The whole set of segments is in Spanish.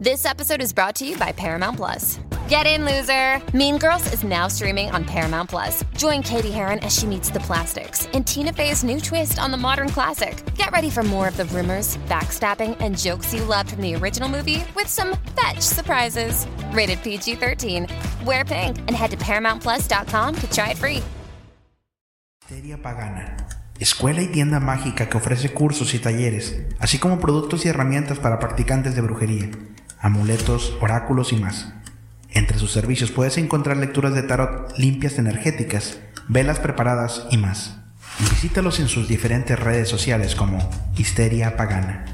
This episode is brought to you by Paramount Plus. Get in, loser! Mean Girls is now streaming on Paramount Plus. Join Katie Heron as she meets the plastics in Tina Fey's new twist on the modern classic. Get ready for more of the rumors, backstabbing, and jokes you loved from the original movie with some fetch surprises. Rated PG 13. Wear pink and head to ParamountPlus.com to try it free. Pagana. Escuela y tienda mágica que ofrece cursos y talleres, así como productos y herramientas para practicantes de brujería, amuletos, oráculos y más. Entre sus servicios puedes encontrar lecturas de tarot limpias energéticas, velas preparadas y más. Visítalos en sus diferentes redes sociales como Histeria Pagana.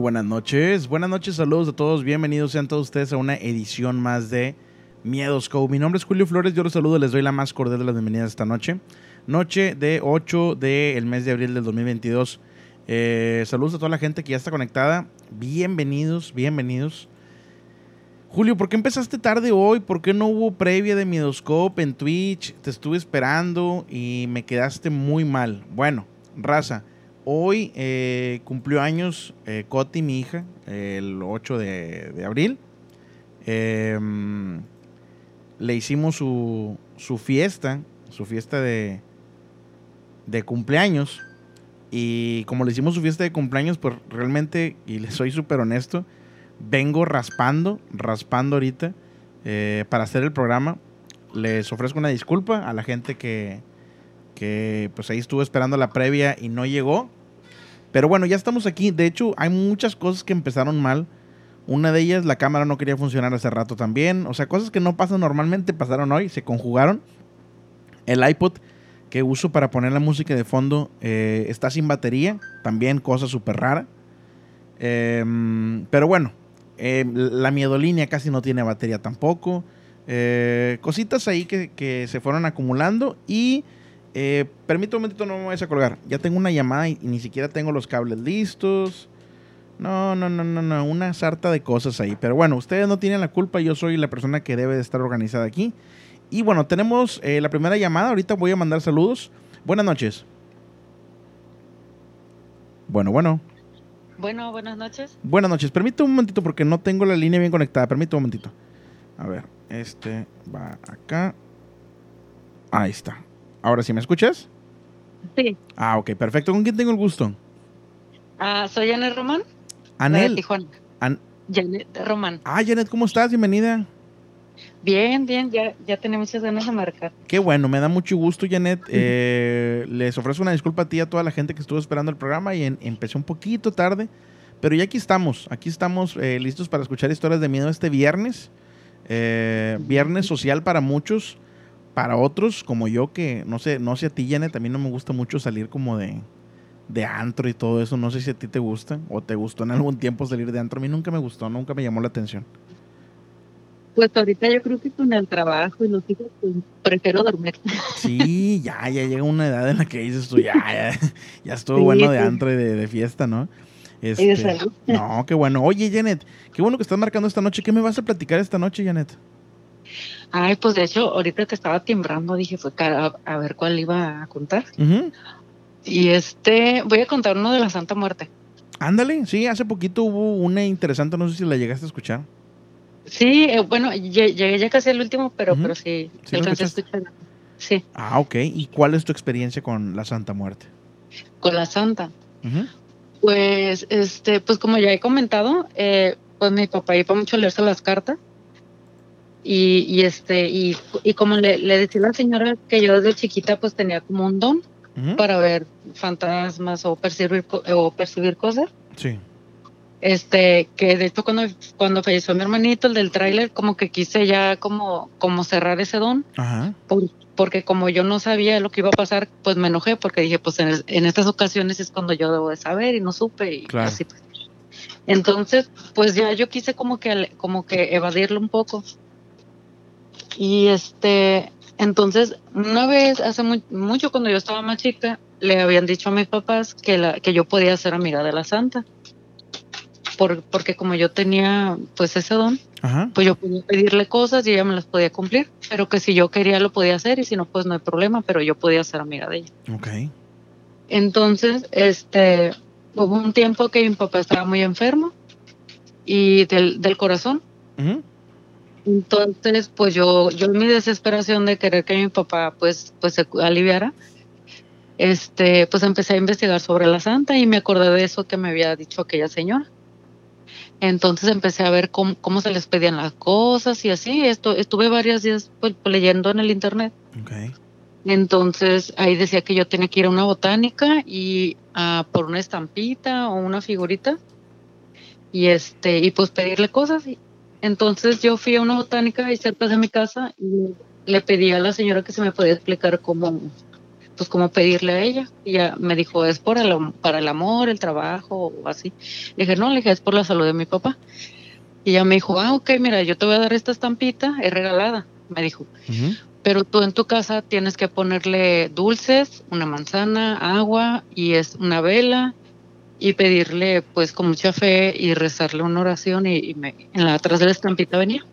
Buenas noches, buenas noches, saludos a todos, bienvenidos sean todos ustedes a una edición más de Miedoscope. Mi nombre es Julio Flores, yo los saludo, les doy la más cordial de las bienvenidas esta noche. Noche de 8 del mes de abril del 2022. Eh, saludos a toda la gente que ya está conectada, bienvenidos, bienvenidos. Julio, ¿por qué empezaste tarde hoy? ¿Por qué no hubo previa de Miedoscope en Twitch? Te estuve esperando y me quedaste muy mal. Bueno, raza, hoy eh, cumplió años eh, Coti, mi hija, el 8 de, abril. Em, le hicimos su, su fiesta, su fiesta de, de cumpleaños. Y como le hicimos su fiesta de cumpleaños, pues realmente, y le soy súper honesto, vengo raspando, raspando ahorita eh, para hacer el programa. Les ofrezco una disculpa a la gente que, que pues ahí estuvo esperando la previa y no llegó. Pero bueno, ya estamos aquí. De hecho, hay muchas cosas que empezaron mal. Una de ellas, la cámara no quería funcionar hace rato también. O sea, cosas que no pasan normalmente pasaron hoy, se conjugaron. El iPod que uso para poner la música de fondo eh, está sin batería. También cosa súper rara. Eh, pero bueno, eh, la miedolínea casi no tiene batería tampoco. Eh, cositas ahí que, que, se fueron acumulando. Y eh, permítame un momentito, no me vayas a colgar. Ya tengo una llamada y, y ni siquiera tengo los cables listos. No, no, no, no, no, una sarta de cosas ahí. Pero bueno, ustedes no tienen la culpa, yo soy la persona que debe de estar organizada aquí. Y bueno, tenemos eh, la primera llamada, ahorita voy a mandar saludos. Buenas noches. Bueno, bueno. Bueno, buenas noches. Buenas noches. Permítame un momentito porque no tengo la línea bien conectada. Permítame un momentito. A ver, este va acá. Ahí está. Ahora sí, ¿me escuchas? Sí. Ah, ok, perfecto. ¿Con quién tengo el gusto? Ah, soy Janet Román. Anel. De Tijuana. An Janet Román. ah, Janet, ¿cómo estás? Bienvenida. Bien, bien, ya, ya tenía muchas ganas de marcar. Qué bueno, me da mucho gusto, Janet. Eh, les ofrezco una disculpa a ti y a toda la gente que estuvo esperando el programa y en, empecé un poquito tarde, pero ya aquí estamos, aquí estamos eh, listos para escuchar historias de miedo este viernes. Eh, viernes social para muchos, para otros como yo que no sé, no sé a ti, Janet, a mí no me gusta mucho salir como de, de antro y todo eso. No sé si a ti te gusta o te gustó en algún tiempo salir de antro. A mí nunca me gustó, nunca me llamó la atención. Pues ahorita yo creo que con el trabajo y los hijos, pues prefiero dormir. Sí, ya, ya llega una edad en la que dices tú, ya, ya, ya estuvo sí, bueno de antro y de, de, fiesta, ¿no? Este. No, qué bueno. Oye, Janet, qué bueno que estás marcando esta noche. ¿Qué me vas a platicar esta noche, Janet? Ay, pues de hecho, ahorita que estaba timbrando, dije, fue a, a ver cuál iba a contar. Uh -huh. Y este, voy a contar uno de la Santa Muerte. Ándale, sí, hace poquito hubo una interesante, no sé si la llegaste a escuchar. Sí, eh, bueno, llegué ya casi al último, pero, uh -huh. pero sí, ¿Sí alcancé a escuchar. Sí. Ah, ok. ¿Y cuál es tu experiencia con la Santa Muerte? Con la Santa. Uh -huh. Pues, este, pues como ya he comentado, eh, pues mi papá iba mucho a leerse las cartas. Y, y este, y, y como le, le decía la señora que yo desde chiquita pues tenía como un don para ver fantasmas o percibir, o percibir cosas. Sí. Este, que de hecho cuando, cuando falleció mi hermanito, el del tráiler, como que quise ya como, como cerrar ese don, Ajá. por- porque como yo no sabía lo que iba a pasar, pues me enojé porque dije, pues en, es- en estas ocasiones es cuando yo debo de saber y no supe y Claro. así pues. Entonces, pues ya yo quise como que como que evadirlo un poco. Y este, entonces, una vez, hace mu- mucho cuando yo estaba más chica, le habían dicho a mis papás que, la, que yo podía ser amiga de la santa. Por, porque como yo tenía pues ese don, Ajá. pues yo podía pedirle cosas y ella me las podía cumplir, pero que si yo quería lo podía hacer y si no, pues no hay problema, pero yo podía ser amiga de ella. Ok. Entonces, este, hubo un tiempo que mi papá estaba muy enfermo y del, del corazón. Entonces, pues yo, yo en mi desesperación de querer que mi papá pues, pues se aliviara, este, pues empecé a investigar sobre la santa y me acordé de eso que me había dicho aquella señora. Entonces empecé a ver cómo, cómo se les pedían las cosas y así. Esto, estuve varios días pues, leyendo en el internet. Ok. Entonces ahí decía que yo tenía que ir a una botánica y a por una estampita o una figurita y este y pues pedirle cosas. Y entonces yo fui a una botánica ahí cerca de mi casa y le pedí a la señora que se me podía explicar cómo pues cómo pedirle a ella. Y ella me dijo, es por el, para el amor, el trabajo o así. Le dije, no, le dije, es por la salud de mi papá. Y ella me dijo, ah, ok, mira, yo te voy a dar esta estampita, es regalada, me dijo. Pero tú en tu casa tienes que ponerle dulces, una manzana, agua y es una vela y pedirle pues con mucha fe y rezarle una oración y, y me, en la atrás de la estampita venía.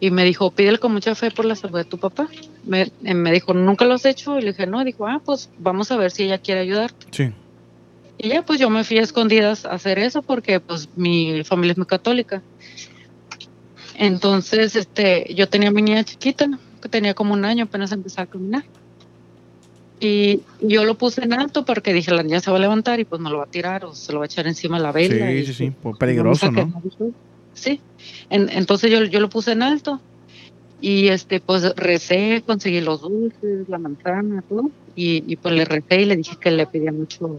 Y me dijo, pídele con mucha fe por la salud de tu papá. Me, eh, me dijo, ¿nunca lo has hecho? Y le dije, no. Dijo, ah, pues vamos a ver si ella quiere ayudarte. Sí. Y ya pues yo me fui a escondidas a hacer eso porque pues mi familia es muy católica. Entonces, este, yo tenía a mi niña chiquita, que tenía como un año, apenas empezaba a caminar. Y yo lo puse en alto porque dije, la niña se va a levantar y pues me lo va a tirar o se lo va a echar encima la vela. Sí, y, sí, sí. pues, peligroso, ¿no? Sí. En- entonces yo, yo lo puse en alto y este pues recé, conseguí los dulces, la manzana, todo. Y, y pues le recé y le dije que le pedía mucho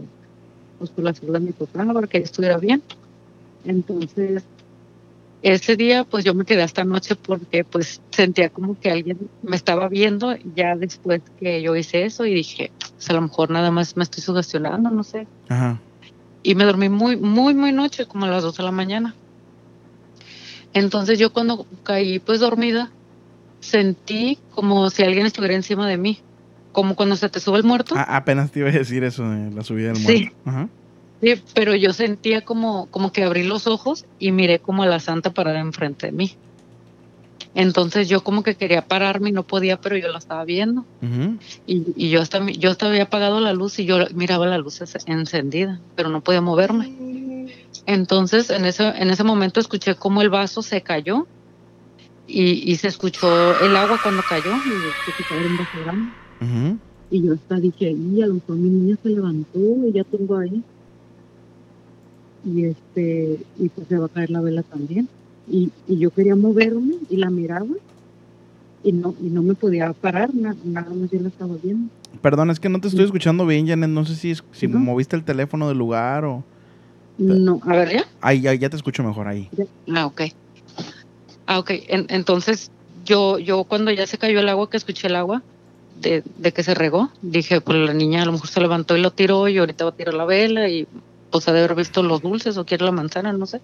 pues por la salud de mi papá para que estuviera bien. Entonces, ese día pues yo me quedé hasta noche porque pues sentía como que alguien me estaba viendo ya después que yo hice eso y dije, pues a lo mejor nada más me estoy sugestionando, no sé. Ajá. Y me dormí muy, muy, muy noche, como a las 2 de la mañana. Entonces yo cuando caí pues dormida, sentí como si alguien estuviera encima de mí, como cuando se te sube el muerto. Ah, apenas te iba a decir eso de la subida del Sí. muerto. Ajá. Sí, pero yo sentía como, como que abrí los ojos y miré como a la santa parada enfrente de mí. Entonces yo como que quería pararme y no podía, pero yo la estaba viendo. Y, y yo hasta yo hasta había apagado la luz y yo miraba la luz encendida, pero no podía moverme. Entonces en ese, en ese momento escuché como el vaso se cayó y, y se escuchó el agua cuando cayó y grande. Ujú. Y yo hasta dije, y a lo mejor mi niña se levantó y ya tengo ahí. Y este, y pues se va a caer la vela también. Y, y yo quería moverme y la miraba y no, y no me podía parar, na- nada más yo la estaba viendo. Perdón, es que no te estoy escuchando bien, Janet. No sé si, es- si moviste el teléfono del lugar o... No, a ver ya. Ahí, ya, ya te escucho mejor ahí. Ah, ok. Ah, ok. En- entonces, yo, yo cuando ya se cayó el agua, que escuché el agua de, de que se regó, dije, pues la niña a lo mejor se levantó y lo tiró y ahorita va a tirar la vela y pues ha de haber visto los dulces o quiere la manzana, no sé.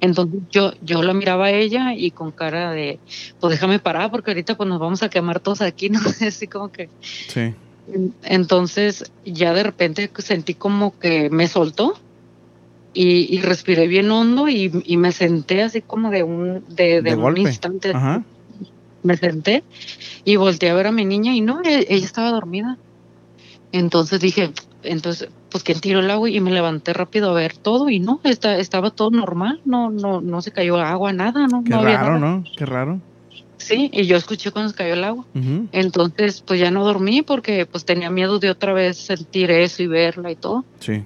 Entonces yo, yo la miraba a ella y con cara de, pues déjame parar porque ahorita pues nos vamos a quemar todos aquí, ¿no? Así como que... Sí. En- Entonces ya de repente sentí como que me soltó y, y respiré bien hondo y, y me senté así como de un, de, de De un golpe. instante. Ajá. Me senté y volteé a ver a mi niña y no, e- ella estaba dormida. Entonces dije, entonces, pues ¿quién tiró el agua? Y me levanté rápido a ver todo y no, está, estaba todo normal, no, no, no se cayó agua, nada, no, Qué no había raro, nada. ¿no? Qué raro. Sí, y yo escuché cuando se cayó el agua. Entonces, pues ya no dormí porque pues tenía miedo de otra vez sentir eso y verla y todo. Sí.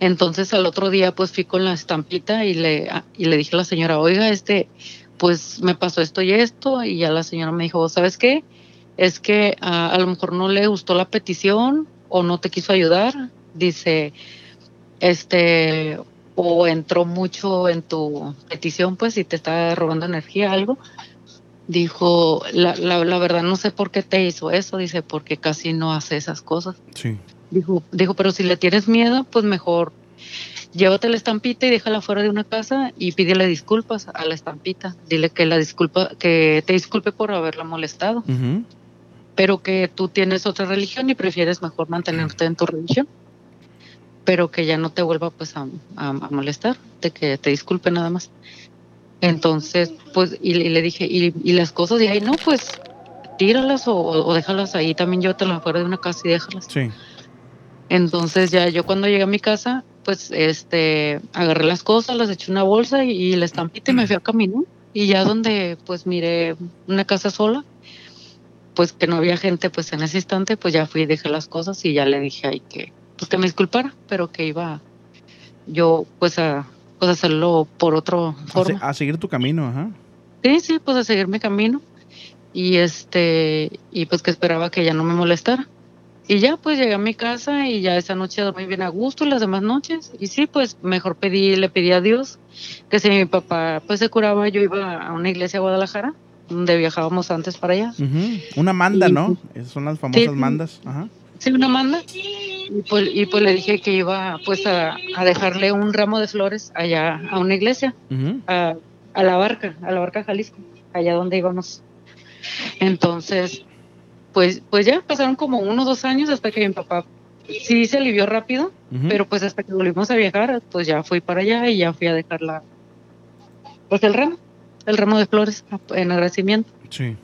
Entonces al otro día pues fui con la estampita y le, y le dije a la señora, oiga, este, pues me pasó esto y esto, y ya la señora me dijo, ¿sabes qué? Es que ah, a lo mejor no le gustó la petición o no te quiso ayudar, dice, este, o entró mucho en tu petición, pues, y te está robando energía, algo. Dijo, la, la, la verdad no sé por qué te hizo eso, dice, porque casi no hace esas cosas. Sí. Dijo, dijo, pero si le tienes miedo, pues mejor llévate la estampita y déjala fuera de una casa y pídele disculpas a la estampita. Dile que la disculpa, que te disculpe por haberla molestado, Ujú. Pero que tú tienes otra religión y prefieres mejor mantenerte en tu religión. Pero que ya no te vuelva pues a, a- a molestar, de que te disculpe nada más. Entonces, pues, y, le- y le dije, y, y las cosas de ahí, no, pues, tíralas o, o déjalas ahí, también llévatelas fuera de una casa y déjalas. Sí. Entonces ya yo cuando llegué a mi casa, pues este agarré las cosas, las eché en una bolsa y, y la estampita y me fui a caminar. Y ya donde pues miré una casa sola, pues que no había gente pues en ese instante, pues ya fui y dejé las cosas y ya le dije ahí que pues que me disculpara, pero que iba yo pues a pues a hacerlo por se- forma. a seguir tu camino, ajá. Sí, sí, pues a seguir mi camino. Y este, y pues que esperaba que ella no me molestara. Y ya pues llegué a mi casa y ya esa noche dormí bien a gusto y las demás noches. Y sí, pues mejor pedí, le pedí a Dios que si mi papá pues se curaba, yo iba a una iglesia a Guadalajara, donde viajábamos antes para allá. Una manda, Y- ¿no? Esas son las famosas sí. mandas. Ajá. Sí, una manda. Y pues, y pues le dije que iba pues a, a dejarle un ramo de flores allá a una iglesia. A, a la barca, a la barca Jalisco, allá donde íbamos. Entonces, pues, pues ya pasaron como uno o dos años hasta que mi papá sí se alivió rápido, pero pues hasta que volvimos a viajar, pues ya fui para allá y ya fui a dejar la, pues el ramo, el ramo de flores en agradecimiento. Sí.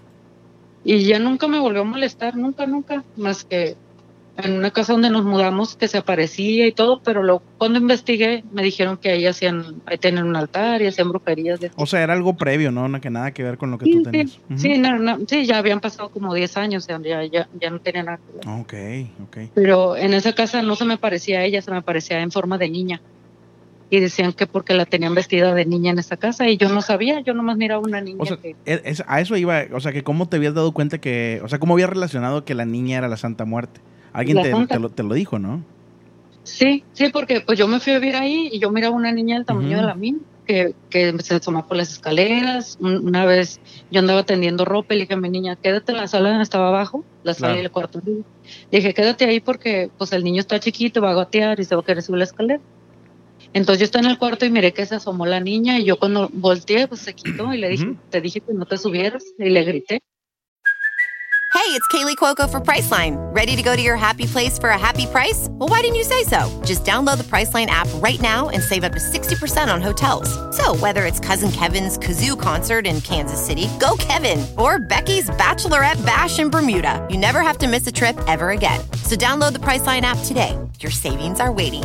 Y ya nunca me volvió a molestar, nunca, nunca, más que en una casa donde nos mudamos que se aparecía y todo, pero luego cuando investigué me dijeron que ahí hacían, ahí tenían un altar y hacían brujerías de O sea, era algo previo, ¿no? No, que nada que ver con lo que Sí, tú sí, tenías. Ujú. sí, no, no, sí, ya habían pasado como 10 años, ya, ya, ya, ya no tenía nada que ver. Ok, ok. Pero en esa casa no se me parecía a ella, se me parecía en forma de niña. Y decían que porque la tenían vestida de niña en esa casa y yo no sabía, yo nomás miraba una niña O sea, que... es- es- a eso iba, o sea, que cómo te habías dado cuenta que, o sea, cómo habías relacionado que la niña era la Santa Muerte. Alguien te, Santa. te lo, te lo dijo, ¿no? Sí, sí, porque pues yo me fui a vivir ahí y yo miraba una niña del tamaño de la mía que, que se asomaba por las escaleras. Un- Una vez yo andaba tendiendo ropa y le dije a mi niña, quédate en la sala donde estaba abajo, la sala Claro. y el cuarto. arriba". Le dije, quédate ahí porque pues el niño está chiquito, va a gatear y se va a querer subir la escalera. Entonces yo estaba en el cuarto y miré que se asomó la niña y yo cuando volteé pues se quitó y le dije, Ujú. te dije que no te subieras y le grité. Hey, it's Kaylee Cuoco for Priceline. Ready to go to your happy place for a happy price? Well, why didn't you say so? Just download the Priceline app right now and save up to 60% on hotels. So, whether it's Cousin Kevin's Kazoo concert in Kansas City, go Kevin, or Becky's Bachelorette Bash in Bermuda, you never have to miss a trip ever again. So, download the Priceline app today. Your savings are waiting.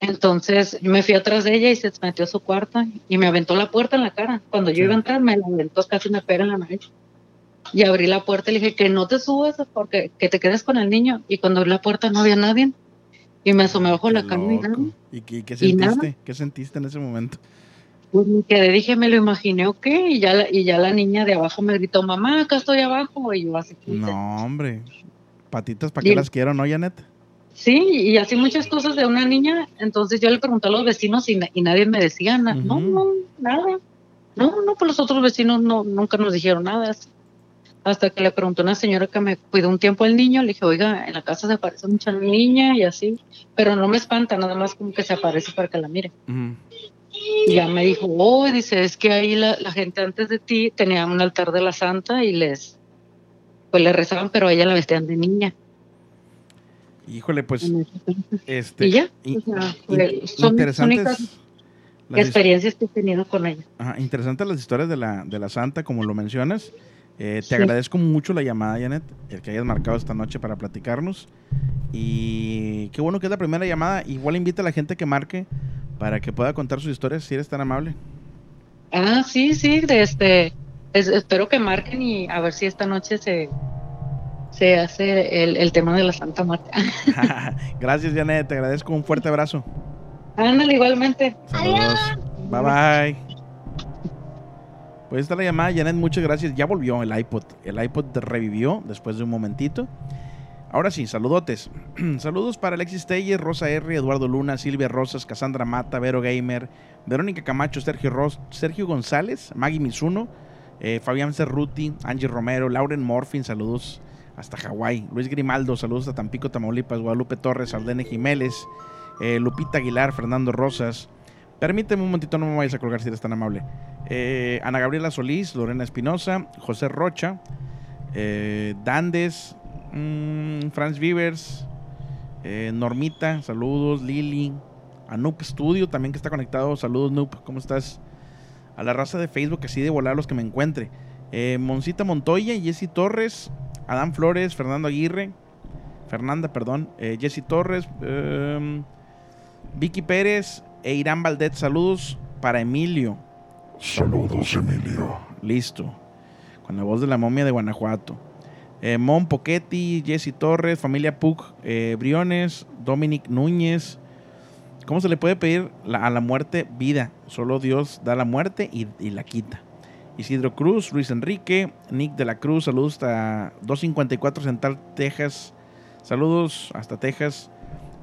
Entonces me fui atrás de ella y se metió a su cuarto y me aventó la puerta en la cara. Cuando yo iba a entrar, me la aventó, casi me pega en la nariz. Y abrí la puerta y le dije que no te subas porque que te quedes con el niño. Y cuando abrí la puerta no había nadie. Y me asomé bajo la cama y loco. nada. ¿Y qué, qué Y nada. sentiste? ¿Qué sentiste en ese momento? Pues me quedé, dije, me lo imaginé, ok. Y ya, la, y ya la niña de abajo me gritó, mamá, acá estoy abajo. Y yo así. No, hombre. Patitas, ¿para qué las quiero, no, Janet? Sí, y así muchas cosas de una niña. Entonces yo le pregunté a los vecinos y, na- y nadie me decía nada. No, no, nada. No, no, pues los otros vecinos no, nunca nos dijeron nada. Hasta que le preguntó a una señora que me cuidó un tiempo el niño, le dije, oiga, en la casa se aparece mucha niña y así, pero no me espanta, nada más como que se aparece para que la mire. Y ya me dijo, oh, dice, es que ahí la, la gente antes de ti tenía un altar de la santa y les, pues le rezaban, pero a ella la vestían de niña. Híjole, pues. Este, y ya, in- o sea, in- eh, son interesantes las experiencias que he tenido con ella. Ajá, interesantes las historias de la, de la Santa, como lo mencionas. Eh, te Sí. agradezco mucho la llamada, Janet, el que hayas marcado esta noche para platicarnos. Y qué bueno que es la primera llamada. Igual invita a la gente que marque para que pueda contar sus historias, si eres tan amable. Ah, sí, sí, de este, es- espero que marquen y a ver si esta noche se, se hace el, el tema de la Santa Marta. Gracias, Janet. Te agradezco un fuerte abrazo. Ándale, igualmente. Saludos. Bye bye. Pues está la llamada, Janet, muchas gracias. Ya volvió el iPod. El iPod revivió después de un momentito. Ahora sí, saludotes. Saludos para Alexis Telles, Rosa R, Eduardo Luna, Silvia Rosas, Cassandra Mata, Vero Gamer, Verónica Camacho, Sergio Ros, Sergio González, Maggie Mizuno, eh, Fabián Cerruti, Angie Romero, Lauren Morfin, saludos hasta Hawái, Luis Grimaldo, saludos a Tampico, Tamaulipas, Guadalupe Torres, Aldene Jiménez, eh, Lupita Aguilar, Fernando Rosas. Permíteme un momentito, no me vayas a colgar si eres tan amable. Eh, Ana Gabriela Solís, Lorena Espinosa, José Rocha, eh, Dandes, mm, Franz Vivers, Normita, saludos, Lili, a Studio también que está conectado, saludos Noob, ¿cómo estás? A la raza de Facebook, así de volar los que me encuentre. Moncita Montoya, Jessy Torres, Adán Flores, Fernando Aguirre, Fernanda, perdón, eh, Jessy Torres, em, Vicky Pérez e Irán Valdet, saludos para Emilio. Saludos, Emilio. Listo. Con la voz de la momia de Guanajuato. Eh, Mon Pochetti, Jesse Torres, familia Puc, eh, Briones, Dominic Núñez. ¿Cómo se le puede pedir la- a la muerte vida? Solo Dios da la muerte y, y la quita. Isidro Cruz, Luis Enrique, Nick de la Cruz, saludos hasta 254 Central, Texas. Saludos hasta Texas.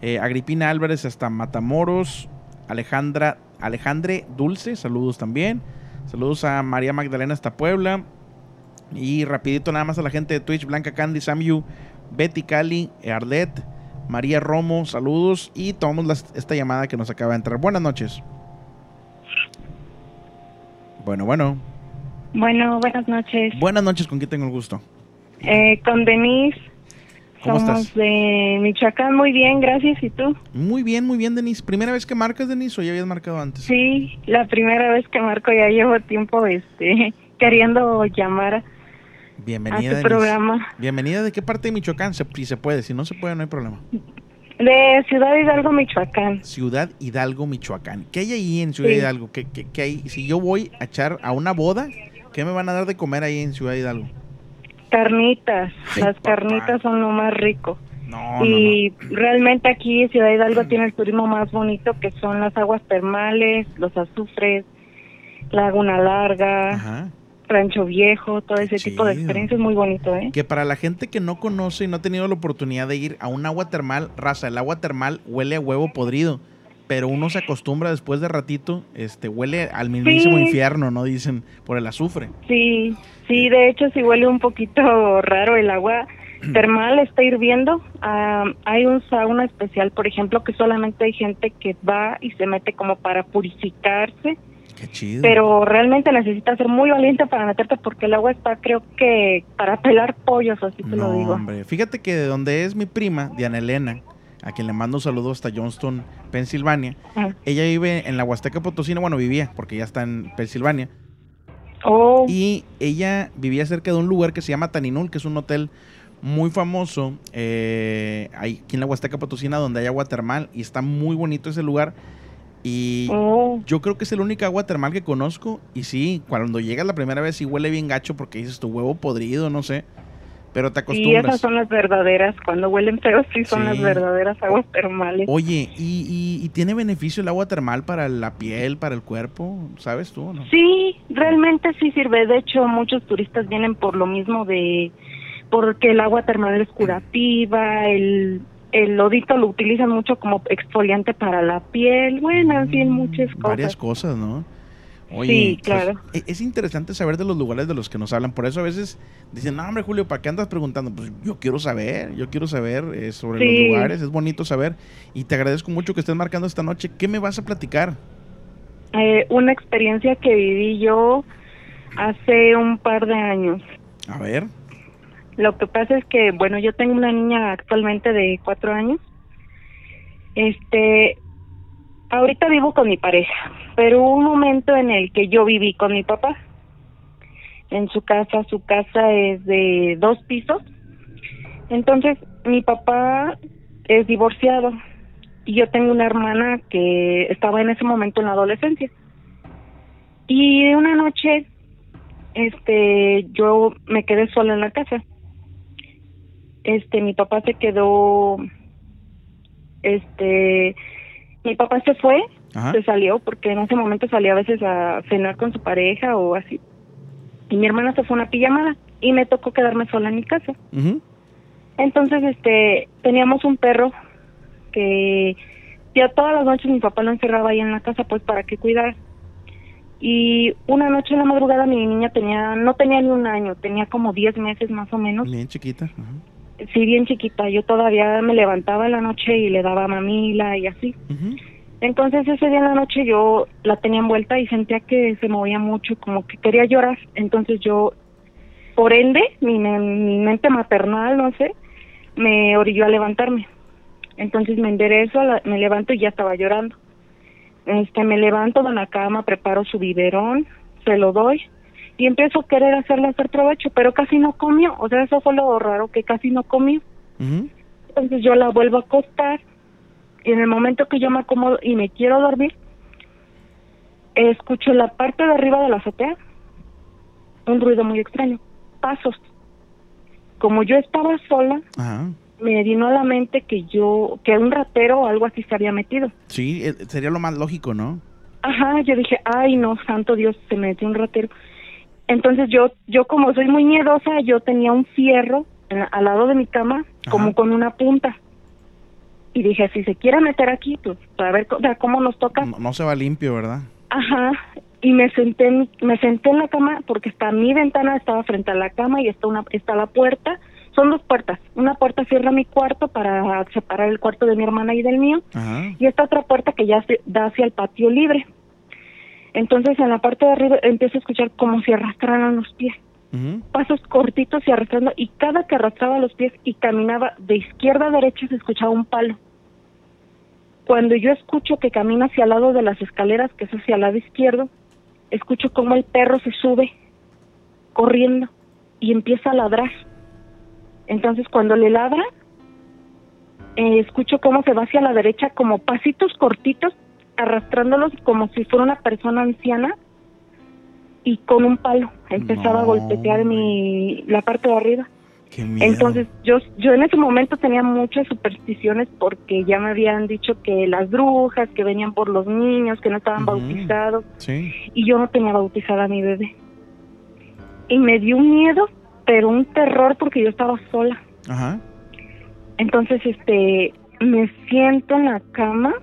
Eh, Agripina Álvarez hasta Matamoros. Alejandra, Alejandre Dulce, saludos también. Saludos a María Magdalena hasta Puebla. Y rapidito nada más a la gente de Twitch, Blanca Candy, Samyu, Betty Cali, Arlet, María Romo, saludos. Y tomamos esta llamada que nos acaba de entrar. Buenas noches. Bueno, bueno. Bueno, buenas noches. Buenas noches, ¿con quién tengo el gusto? Eh, con Denise. ¿Cómo Somos estás? de Michoacán. Muy bien, gracias. ¿Y tú? Muy bien, muy bien, Denise. ¿Primera vez que marcas, Denise, o ya habías marcado antes? Sí, la primera vez que marco ya llevo tiempo este queriendo llamar a Bienvenida, tu programa. Bienvenida, ¿de qué parte de Michoacán? Se- si se puede, si no se puede, no hay problema. De Ciudad Hidalgo, Michoacán. Ciudad Hidalgo, Michoacán. ¿Qué hay ahí en Ciudad Sí. Hidalgo? ¿Qué, qué- qué hay? Si yo voy a echar a una boda, ¿qué me van a dar de comer ahí en Ciudad Hidalgo? Carnitas. Ay, Las papá. carnitas son lo más rico. No, y realmente aquí Ciudad Hidalgo tiene el turismo más bonito que son las aguas termales, los azufres, Laguna. Larga, Ajá. Rancho Viejo, todo ese tipo de experiencias muy bonito, ¿eh? Que para la gente que no conoce y no ha tenido la oportunidad de ir a un agua termal, raza, el agua termal huele a huevo podrido, pero uno se acostumbra después de ratito, este, huele al mismísimo Sí. infierno, ¿no? Dicen, por el azufre. Sí, sí, de hecho sí huele un poquito raro el agua termal, está hirviendo. Ah, hay un sauna especial, por ejemplo, que solamente hay gente que va y se mete como para purificarse, Qué chido. pero realmente necesitas ser muy valiente para meterte porque el agua está, creo que, para pelar pollos, así te no, lo digo. hombre. Fíjate que de donde es mi prima, Diana Elena, a quien le mando un saludo hasta Johnston, Pensilvania, Ah. ella vive en la Huasteca Potosina, bueno, vivía, porque ya está en Pensilvania. Oh, Y ella vivía cerca de un lugar que se llama Taninul, que es un hotel muy famoso eh, aquí en la Huasteca Potosina, donde hay agua termal. Y está muy bonito ese lugar. Y oh, yo creo que es el único agua termal que conozco. Y sí, cuando llegas la primera vez sí huele bien gacho porque dices tu huevo podrido, no sé. Pero te y acostumbras. esas son las verdaderas, cuando huelen feos sí son Sí. las verdaderas aguas termales. Oye, ¿y, y, y tiene beneficio el agua termal para la piel, para el cuerpo? ¿Sabes tú o no? Sí, realmente sí sirve. De hecho, muchos turistas vienen por lo mismo de porque el agua termal es curativa, el el lodito lo utilizan mucho como exfoliante para la piel, bueno, en fin, muchas cosas. Mm, Varias cosas, ¿no? Sí, pues, claro. e- es interesante saber de los lugares de los que nos hablan. Por eso a veces dicen, no, hombre, Julio, ¿para qué andas preguntando? Pues yo quiero saber, yo quiero saber eh, sobre Sí. los lugares. Es bonito saber. Y te agradezco mucho que estés marcando esta noche. ¿Qué me vas a platicar? Eh, una experiencia que viví yo hace un par de años. A ver. Lo que pasa es que, bueno, yo tengo una niña actualmente de cuatro años. Este, ahorita vivo con mi pareja, pero hubo un momento en el que yo viví con mi papá. En su casa, su casa es de dos pisos. Entonces, mi papá es divorciado y yo tengo una hermana que estaba en ese momento en la adolescencia. Y una noche, este, yo me quedé sola en la casa. Este, mi papá se quedó, este, mi papá se fue, Ajá. se salió porque en ese momento salía a veces a cenar con su pareja o así. Y mi hermana se fue a una pijamada y me tocó quedarme sola en mi casa. Entonces, este, teníamos un perro que ya todas las noches mi papá lo encerraba ahí en la casa pues para que cuidara. Y una noche en la madrugada mi niña tenía, no tenía ni un año, tenía como 10 meses más o menos. Bien chiquita. Ajá. Sí, bien chiquita. Yo todavía me levantaba en la noche y le daba mamila y así. Entonces ese día en la noche yo la tenía envuelta y sentía que se movía mucho, como que quería llorar. Entonces yo, por ende, mi, me- mi mente maternal, no sé, me orilló a levantarme. Entonces me enderezo, la- me levanto y ya estaba llorando. Este, me levanto de la cama, preparo su biberón, se lo doy y empiezo a querer hacerle hacer provecho, pero casi no comió. O sea, eso fue lo raro, que casi no comió. Entonces yo la vuelvo a acostar y en el momento que yo me acomodo y me quiero dormir, escucho la parte de arriba de la azotea un ruido muy extraño, pasos. Como yo estaba sola, Ajá. me vino a la mente que yo, que un ratero o algo así se había metido. Sí, eh, sería lo más lógico, ¿no? Ajá, yo dije, ay no, santo Dios, se me metió un ratero. Entonces yo, yo como soy muy miedosa, yo tenía un fierro en la- al lado de mi cama, como con una punta. Y dije, si se quiere meter aquí, pues para ver cómo nos toca. No, no se va limpio, ¿verdad? Ajá. Y me senté, en me senté en la cama porque está mi ventana estaba frente a la cama y está una, está la puerta. Son dos puertas. Una puerta cierra mi cuarto para separar el cuarto de mi hermana y del mío Ajá. y esta otra puerta que ya se da hacia el patio libre. Entonces en la parte de arriba empiezo a escuchar como si arrastraran los pies, pasos cortitos y arrastrando, y cada que arrastraba los pies y caminaba de izquierda a derecha se escuchaba un palo. Cuando yo escucho que camina hacia el lado de las escaleras, que es hacia el lado izquierdo, escucho como el perro se sube corriendo y empieza a ladrar. Entonces cuando le ladra, eh, escucho cómo se va hacia la derecha como pasitos cortitos, arrastrándolos como si fuera una persona anciana y con un palo empezaba a No, golpetear mi la parte de arriba. Qué miedo. Entonces yo yo en ese momento tenía muchas supersticiones porque ya me habían dicho que las brujas que venían por los niños que no estaban bautizados Sí. y yo no tenía bautizada a mi bebé. Y me dio un miedo, pero un terror porque yo estaba sola. Ajá. Entonces, este, me siento en la cama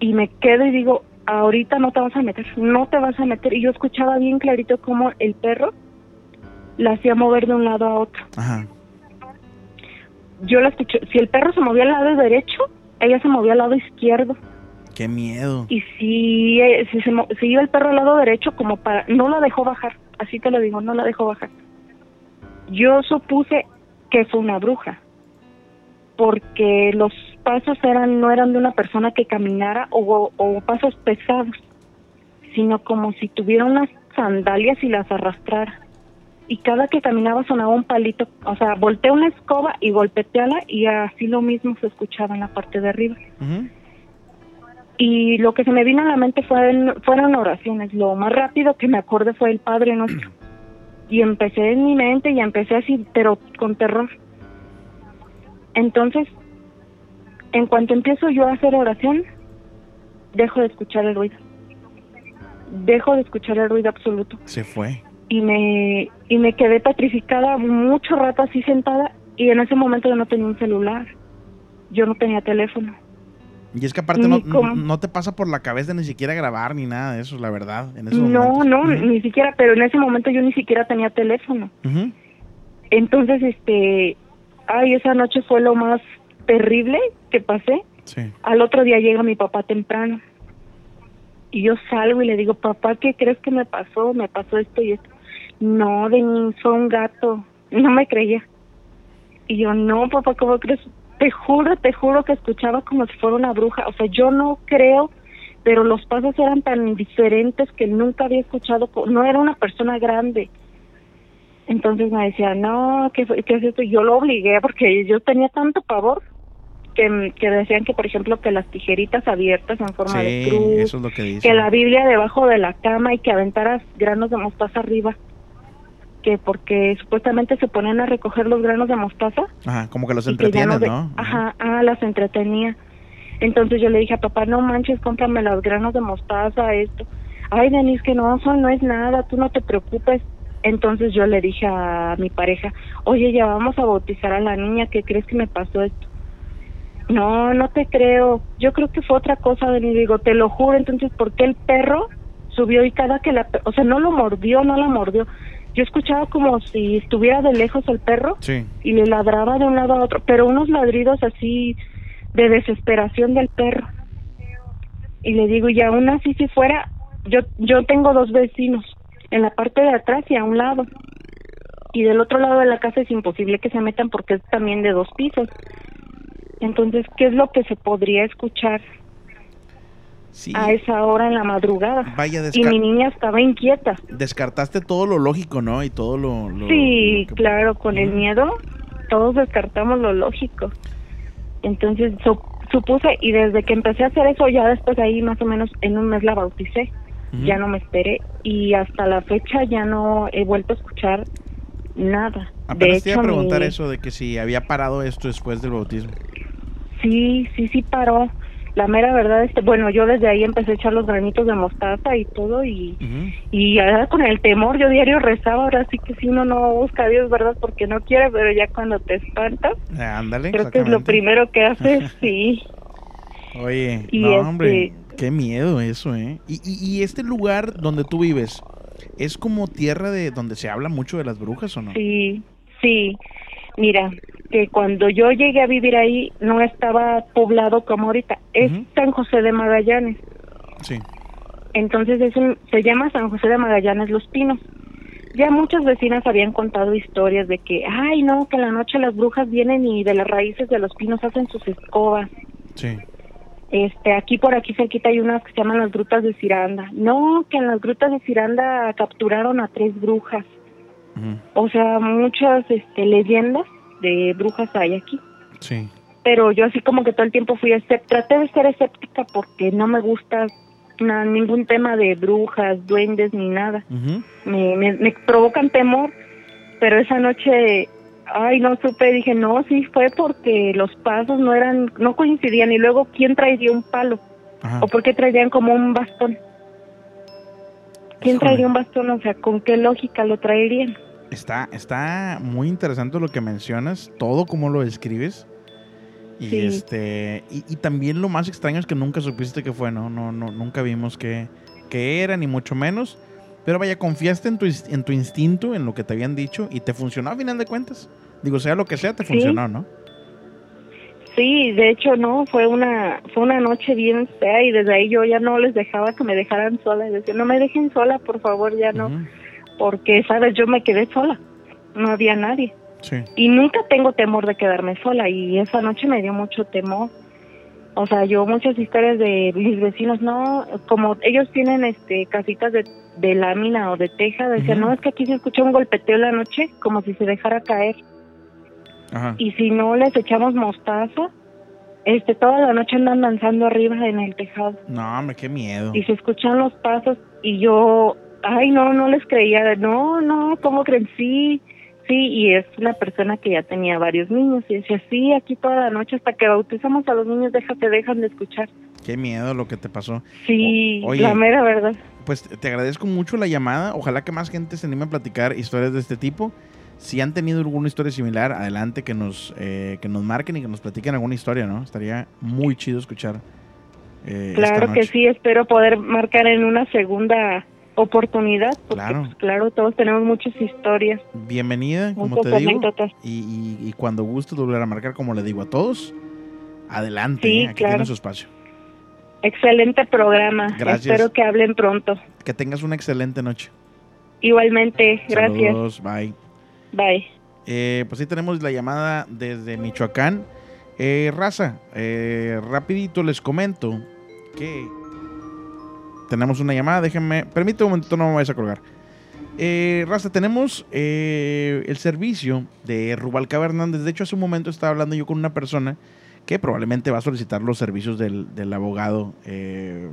y me quedo y digo, ahorita no te vas a meter, no te vas a meter. Y yo escuchaba bien clarito cómo el perro la hacía mover de un lado a otro. Ajá. Yo la escuché, si el perro se movía al lado derecho, ella se movía al lado izquierdo. Qué miedo. Y si, eh, si se si iba el perro al lado derecho, como para, no la dejó bajar, así te lo digo, no la dejó bajar. Yo supuse que fue una bruja, porque los pasos eran no eran de una persona que caminara o, o pasos pesados, sino como si tuviera unas sandalias y las arrastrara. Y cada que caminaba sonaba un palito, o sea, volteé una escoba y golpeteala y así lo mismo se escuchaba en la parte de arriba y lo que se me vino a la mente fue, fueron oraciones. Lo más rápido que me acordé fue el Padre Nuestro. Y empecé en mi mente y empecé así, pero con terror. Entonces, en cuanto empiezo yo a hacer oración, dejo de escuchar el ruido. Dejo de escuchar el ruido absoluto. Se fue. Y me, y me quedé petrificada mucho rato así sentada y en ese momento yo no tenía un celular. Yo no tenía teléfono. Y es que aparte no, no te pasa por la cabeza ni siquiera grabar ni nada de eso, la verdad. En esos No, momentos. no, ni siquiera, pero en ese momento yo ni siquiera tenía teléfono. Entonces, este, ay, esa noche fue lo más terrible que pasé. Sí. Al otro día llega mi papá temprano. Y yo salgo y le digo, papá, ¿qué crees que me pasó? Me pasó esto y esto. No, de mí fue un gato. no me creía. Y yo, no, papá, ¿cómo crees? Te juro, te juro que escuchaba como si fuera una bruja. O sea, yo no creo, pero los pasos eran tan diferentes que nunca había escuchado. No era una persona grande. Entonces me decía, no, ¿qué, qué es esto? Y yo lo obligué porque yo tenía tanto pavor que, que decían que, por ejemplo, que las tijeritas abiertas en forma de cruz, eso es lo que la Biblia debajo de la cama y que aventaras granos de mostaza arriba. Que porque supuestamente se ponían a recoger los granos de mostaza Ajá, como que los de- ¿no? Ajá, ah, las entretenía. Entonces yo le dije a papá, no manches, cómprame los granos de mostaza, esto. Ay, Denise, que no, eso no es nada, tú no te preocupes. Entonces yo le dije a mi pareja, oye, ya vamos a bautizar a la niña, ¿qué crees que me pasó esto? No, no te creo. Yo creo que fue otra cosa, Denise. Digo, te lo juro. Entonces, ¿por qué el perro subió y cada que la... O sea, no lo mordió, no la mordió. Yo escuchaba como si estuviera de lejos el perro Sí. y le ladraba de un lado a otro, pero unos ladridos así de desesperación del perro. Y le digo, y aún así si fuera, yo yo tengo dos vecinos, en la parte de atrás y a un lado. Y del otro lado de la casa es imposible que se metan porque es también de dos pisos. Entonces, ¿qué es lo que se podría escuchar Sí. a esa hora en la madrugada? Vaya, Y mi niña estaba inquieta. descartaste todo lo lógico, ¿no? Y todo lo... lo- Sí, lo que- claro, con el miedo todos descartamos lo lógico. Entonces su- supuse y desde que empecé a hacer eso ya después ahí más o menos en un mes la bauticé. Ya no me esperé y hasta la fecha ya no he vuelto a escuchar nada. Apenas te iba a mi- preguntar eso de que si había parado esto después del bautismo. Sí, sí, sí paró. La mera verdad, este, bueno, yo desde ahí empecé a echar los granitos de mostaza y todo y y ahora con el temor yo diario rezaba, ahora sí que si uno no busca a Dios, ¿verdad? Porque no quiere, pero ya cuando te espantas, Ah, Ándale, creo que es lo primero que haces, sí. Oye, Y no, este- hombre, qué miedo eso, ¿eh? Y, y, y este lugar donde tú vives, ¿es como tierra de donde se habla mucho de las brujas o no? Sí, sí. Mira, que cuando yo llegué a vivir ahí no estaba poblado como ahorita. Es. San José de Magallanes. Sí. Entonces es un, se llama San José de Magallanes Los Pinos. Ya muchas vecinas habían contado historias de que, ay, no, que en la noche las brujas vienen y de las raíces de los pinos hacen sus escobas. Sí. Este, aquí por aquí cerquita hay unas que se llaman las grutas de Ciranda. No, que en las grutas de Ciranda capturaron a tres brujas. O sea, muchas este, leyendas de brujas hay aquí. Sí. Pero yo así como que todo el tiempo fui escép- traté de ser escéptica porque no me gusta na- ningún tema de brujas, duendes ni nada. Me, me, me provocan temor, pero esa noche, ay, no supe, dije, no, sí fue porque los pasos no eran, no coincidían y luego quién traería un palo Ajá. o por qué traían como un bastón. ¿Quién Híjole. traería un bastón? O sea, ¿con qué lógica lo traerían? Está, está muy interesante lo que mencionas, todo como lo describes. Y Sí. este, y, y también lo más extraño es que nunca supiste que fue, ¿no? No, no, nunca vimos que, que era, ni mucho menos. Pero vaya, confiaste en tu, en tu instinto, en lo que te habían dicho, y te funcionó a final de cuentas. Digo, sea lo que sea, te Sí. funcionó, ¿no? Sí, de hecho no, fue una fue una noche bien fea y desde ahí yo ya no les dejaba que me dejaran sola, y decía, no me dejen sola, por favor, ya no. Porque sabes, yo me quedé sola. No había nadie. Sí. Y nunca tengo temor de quedarme sola y esa noche me dio mucho temor. O sea, yo muchas historias de mis vecinos, no, como ellos tienen este casitas de, de lámina o de teja, decían, no, es que aquí se escuchó un golpeteo en la noche, como si se dejara caer. Ajá. y si no les echamos mostaza, este toda la noche andan danzando arriba en el tejado No, hombre, qué miedo. y se escuchan los pasos y yo, ay no, no les creía, no, no, ¿cómo creen? Sí, sí, y es una persona que ya tenía varios niños y decía, sí, aquí toda la noche hasta que bautizamos a los niños deja, se dejan de escuchar. Qué miedo lo que te pasó. Sí, O- oye. la mera verdad. Pues te agradezco mucho la llamada. Ojalá que más gente se anime a platicar historias de este tipo. Si han tenido alguna historia similar, adelante que nos, eh, que nos marquen y que nos platiquen alguna historia, ¿no? Estaría muy chido escuchar. eh, esta Claro que sí, espero poder marcar en una segunda oportunidad, porque Claro. pues, claro, todos tenemos muchas historias, Bienvenida, como te digo. Y, y- y cuando gustes volver a marcar, como le digo a todos, adelante. Sí, ¿eh? Aquí claro. tiene su espacio. Excelente programa. Gracias. Espero que hablen pronto. Que tengas una excelente noche. Igualmente, gracias. Saludos, bye. Bye. Eh, pues sí tenemos la llamada desde Michoacán. Eh, raza, eh, rapidito les comento que tenemos una llamada. Déjenme, permítame un momento, no me vayas a colgar. Eh, Raza, tenemos eh, el servicio de Rubalcaba Hernández. De hecho, hace un momento estaba hablando yo con una persona que probablemente va a solicitar los servicios del, del abogado eh,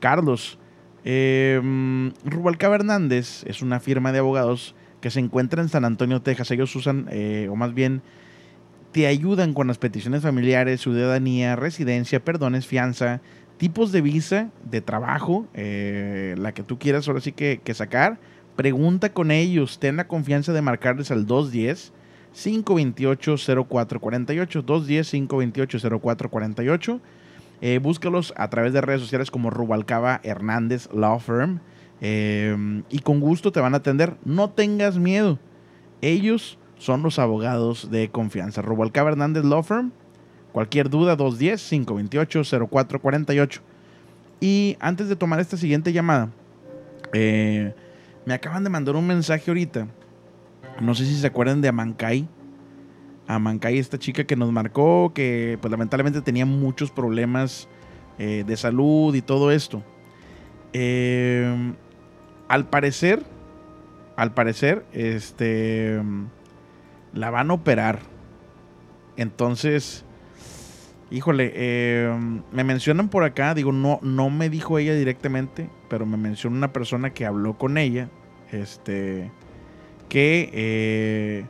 Carlos. Eh, Rubalcaba Hernández es una firma de abogados que se encuentra en San Antonio, Texas. Ellos usan, eh, o más bien, te ayudan con las peticiones familiares, ciudadanía, residencia, perdones, fianza, tipos de visa, de trabajo, eh, la que tú quieras ahora sí que, sacar. Pregunta con ellos, ten la confianza de marcarles al 210 528 0448 210 528 0448 eh, búscalos a través de redes sociales como Rubalcaba Hernández Law Firm. eh, y con gusto te van a atender. No tengas miedo. Ellos son los abogados de confianza. Rubalcaba Hernández Law Firm. Cualquier duda, 210-528-0448. Y antes de tomar esta siguiente llamada, eh, me acaban de mandar un mensaje ahorita. No sé si se acuerdan de Amancay. Amancay, esta chica que nos marcó, que pues lamentablemente tenía muchos problemas eh, de salud y todo esto. Eh, al parecer, al parecer, este, la van a operar. Entonces, híjole, eh, me mencionan por acá, digo, no, no me dijo ella directamente, pero me menciona una persona que habló con ella, este, que, eh,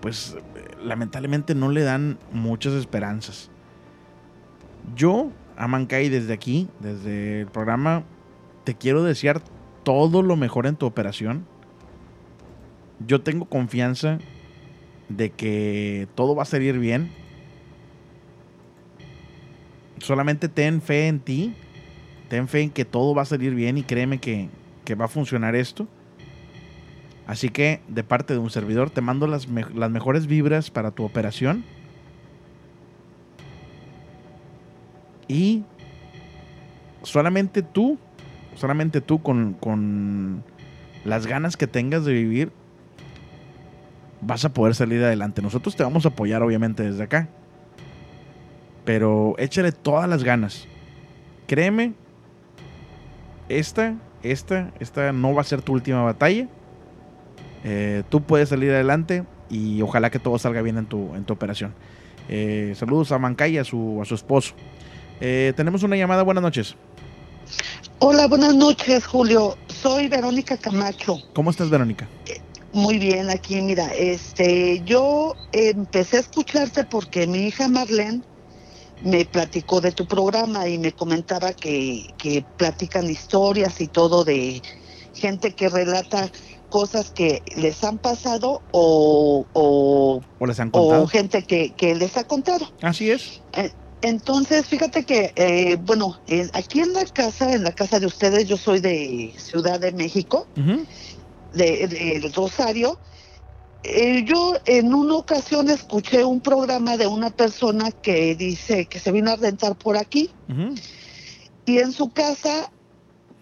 pues, lamentablemente no le dan muchas esperanzas. Yo, Amancay, desde aquí, desde el programa, te quiero desear todo lo mejor en tu operación. Yo tengo confianza de que todo va a salir bien. Solamente ten fe en ti. Ten fe en que todo va a salir bien y créeme que, que va a funcionar esto. Así que de parte de un servidor te mando las, las mejores vibras para tu operación. Y solamente tú, solamente tú con, con las ganas que tengas de vivir, vas a poder salir adelante. Nosotros te vamos a apoyar obviamente desde acá. Pero échale todas las ganas. Créeme, esta, esta, esta no va a ser tu última batalla. Eh, tú puedes salir adelante y ojalá que todo salga bien en tu, en tu operación. Eh, saludos a Mancay y a su, a su esposo. Eh, tenemos una llamada, buenas noches. Hola, buenas noches, Julio. Soy Verónica Camacho. ¿Cómo estás, Verónica? Muy bien, aquí, mira, este, yo empecé a escucharte porque mi hija Marlene me platicó de tu programa y me comentaba que, que platican historias y todo de gente que relata cosas que les han pasado o, o, ¿O les han o contado? gente que, que les ha contado. Así es. Eh, Entonces, fíjate que, eh, bueno, eh, aquí en la casa, en la casa de ustedes, yo soy de Ciudad de México, de, de Rosario. Eh, yo en una ocasión escuché un programa de una persona que dice que se vino a rentar por aquí y en su casa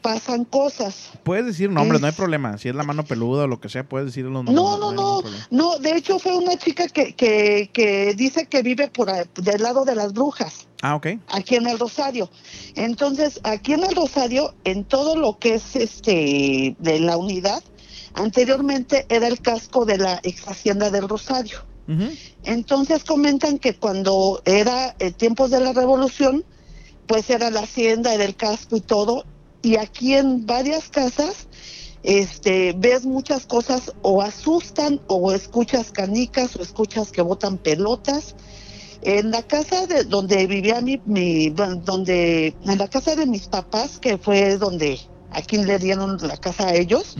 pasan cosas. Puedes decir nombre, no hay Es- problema. Si es la mano peluda o lo que sea, puedes decir los nombres. No, no, no, no, de hecho fue una chica que, que, que dice que vive por ahí, del lado de las brujas. Ah, ok. aquí en el Rosario. Entonces, aquí en el Rosario, en todo lo que es este de la unidad, anteriormente era el casco de la ex hacienda del Rosario. Entonces comentan que cuando era eh, tiempos de la revolución, pues era la hacienda, era el casco y todo. Y aquí en varias casas, este, ves muchas cosas o asustan o escuchas canicas o escuchas que botan pelotas. En la casa de donde vivía mi, mi donde en la casa de mis papás, que fue donde aquí le dieron la casa a ellos.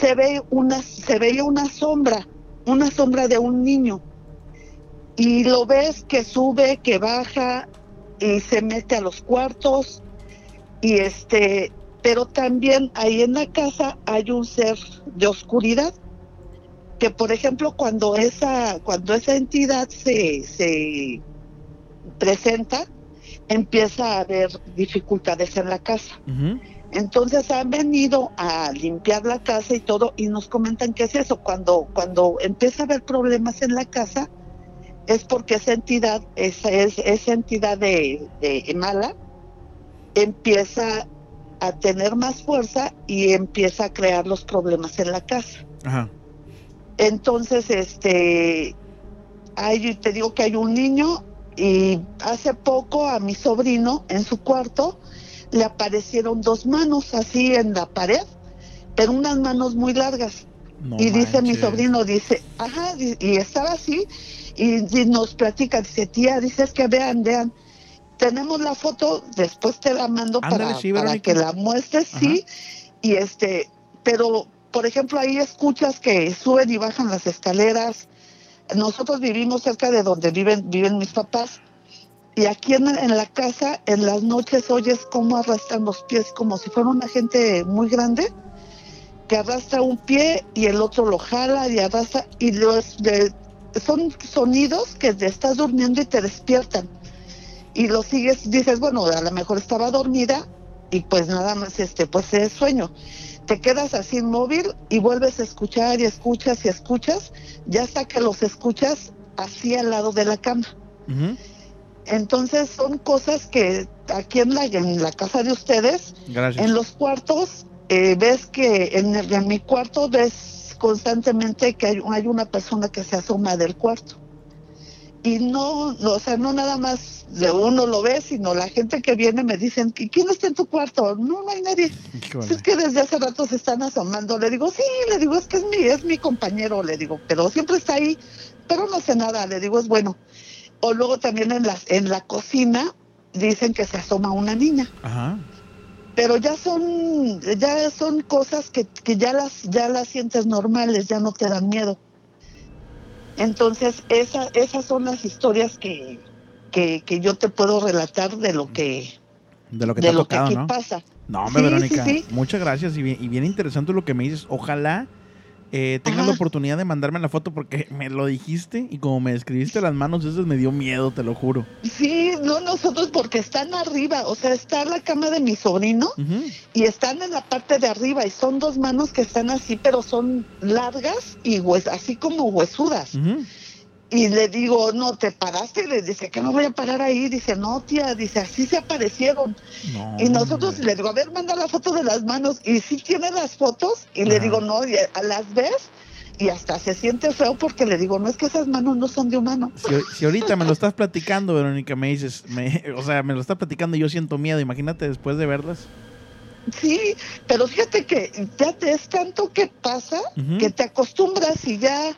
Se ve una se veía una sombra, una sombra de un niño. Y lo ves que sube, que baja y se mete a los cuartos y este, pero también ahí en la casa hay un ser de oscuridad que por ejemplo cuando esa cuando esa entidad se se presenta empieza a haber dificultades en la casa. Entonces han venido a limpiar la casa y todo y nos comentan que es eso. Cuando, cuando empieza a haber problemas en la casa es porque esa entidad, esa, es, esa entidad de, de mala empieza a tener más fuerza y empieza a crear los problemas en la casa. Ajá. Entonces, este, hay, te digo que hay un niño y hace poco a mi sobrino en su cuarto le aparecieron dos manos así en la pared, pero unas manos muy largas. No y dice mi sobrino, dice, ajá, y, estaba así y, y nos platica, dice, tía, dice, es que vean, vean, tenemos la foto, después te la mando Ándale, para, sí, para Verónica. que la muestres, sí, y este, pero por ejemplo ahí escuchas que suben y bajan las escaleras. Nosotros vivimos cerca de donde viven viven mis papás y aquí en, la casa en las noches oyes cómo arrastran los pies como si fuera una gente muy grande que arrastra un pie y el otro lo jala y arrastra y los son sonidos que te estás durmiendo y te despiertan. Y lo sigues dices bueno a lo mejor estaba dormida y pues nada más este pues es sueño te quedas así inmóvil y vuelves a escuchar y escuchas y escuchas, ya hasta que los escuchas así al lado de la cama. Entonces son cosas que aquí en la, en la casa de ustedes, Gracias. en los cuartos, eh, ves que en, el- en mi cuarto ves constantemente que hay, hay una persona que se asoma del cuarto. Y no, no, o sea, no nada más de uno lo ve, sino la gente que viene me dicen, "¿Y ¿quién está en tu cuarto? No, no hay nadie. Híjole. Es que desde hace rato se están asomando. Le digo, sí, le digo, es que es mi, es mi compañero, le digo, pero siempre está ahí, pero no sé nada, le digo, es bueno. O luego también en, las, en la cocina dicen que se asoma una niña, Ajá. pero ya son, ya son cosas que, que ya las, ya las sientes normales, ya no te dan miedo. Entonces, esa, esas son las historias que, que, que yo te puedo relatar de lo que, De lo que de ha lo que aquí ¿no? pasa. No, hombre, Sí, sí, Verónica, sí. muchas gracias y bien, y bien interesante lo que me dices. Ojalá eh, tengas la oportunidad de mandarme la foto porque me lo dijiste y como me describiste las manos, eso me dio miedo, te lo juro. Sí, no nosotros porque están arriba, o sea, está la cama de mi sobrino y están en la parte de arriba y son dos manos que están así, pero son largas y hues así como huesudas. Y le digo, no, te paraste, le dice que no voy a parar ahí, dice, no, tía, dice, así se aparecieron. No, Y nosotros hombre. le digo, a ver, manda la foto de las manos. Y sí tiene las fotos. Y le digo, no, y a las ves. Y hasta se siente feo porque le digo, no es que esas manos no son de humano. Si, si ahorita me lo estás platicando, Verónica, me dices, me- o sea, me lo estás platicando y yo siento miedo, imagínate después de verlas. Sí, pero fíjate que ya te es tanto que pasa que te acostumbras y ya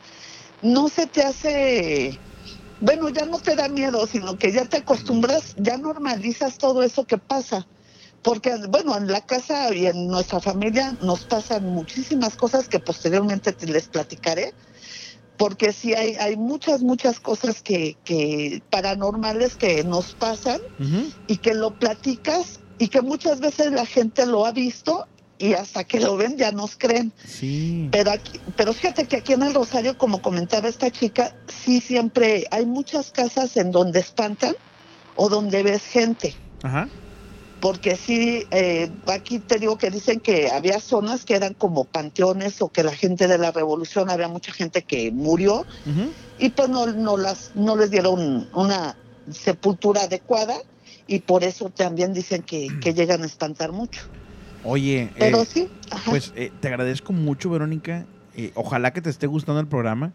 no se te hace, bueno, ya no te da miedo, sino que ya te acostumbras, ya normalizas todo eso que pasa. Porque, bueno, en la casa y en nuestra familia nos pasan muchísimas cosas que posteriormente te les platicaré. Porque sí hay, hay muchas, muchas cosas que, que paranormales que nos pasan y que lo platicas y que muchas veces la gente lo ha visto y hasta que lo ven ya nos creen. Sí. Pero aquí, pero fíjate que aquí en el Rosario, como comentaba esta chica, sí siempre hay muchas casas en donde espantan o donde ves gente. Ajá. Porque sí, eh, aquí te digo que dicen que había zonas que eran como panteones o que la gente de la revolución, había mucha gente que murió y pues no, no, las, no les dieron una sepultura adecuada y por eso también dicen que, que llegan a espantar mucho. Oye, Pero eh, sí, ajá. pues eh, te agradezco mucho, Verónica. Eh, ojalá que te esté gustando el programa.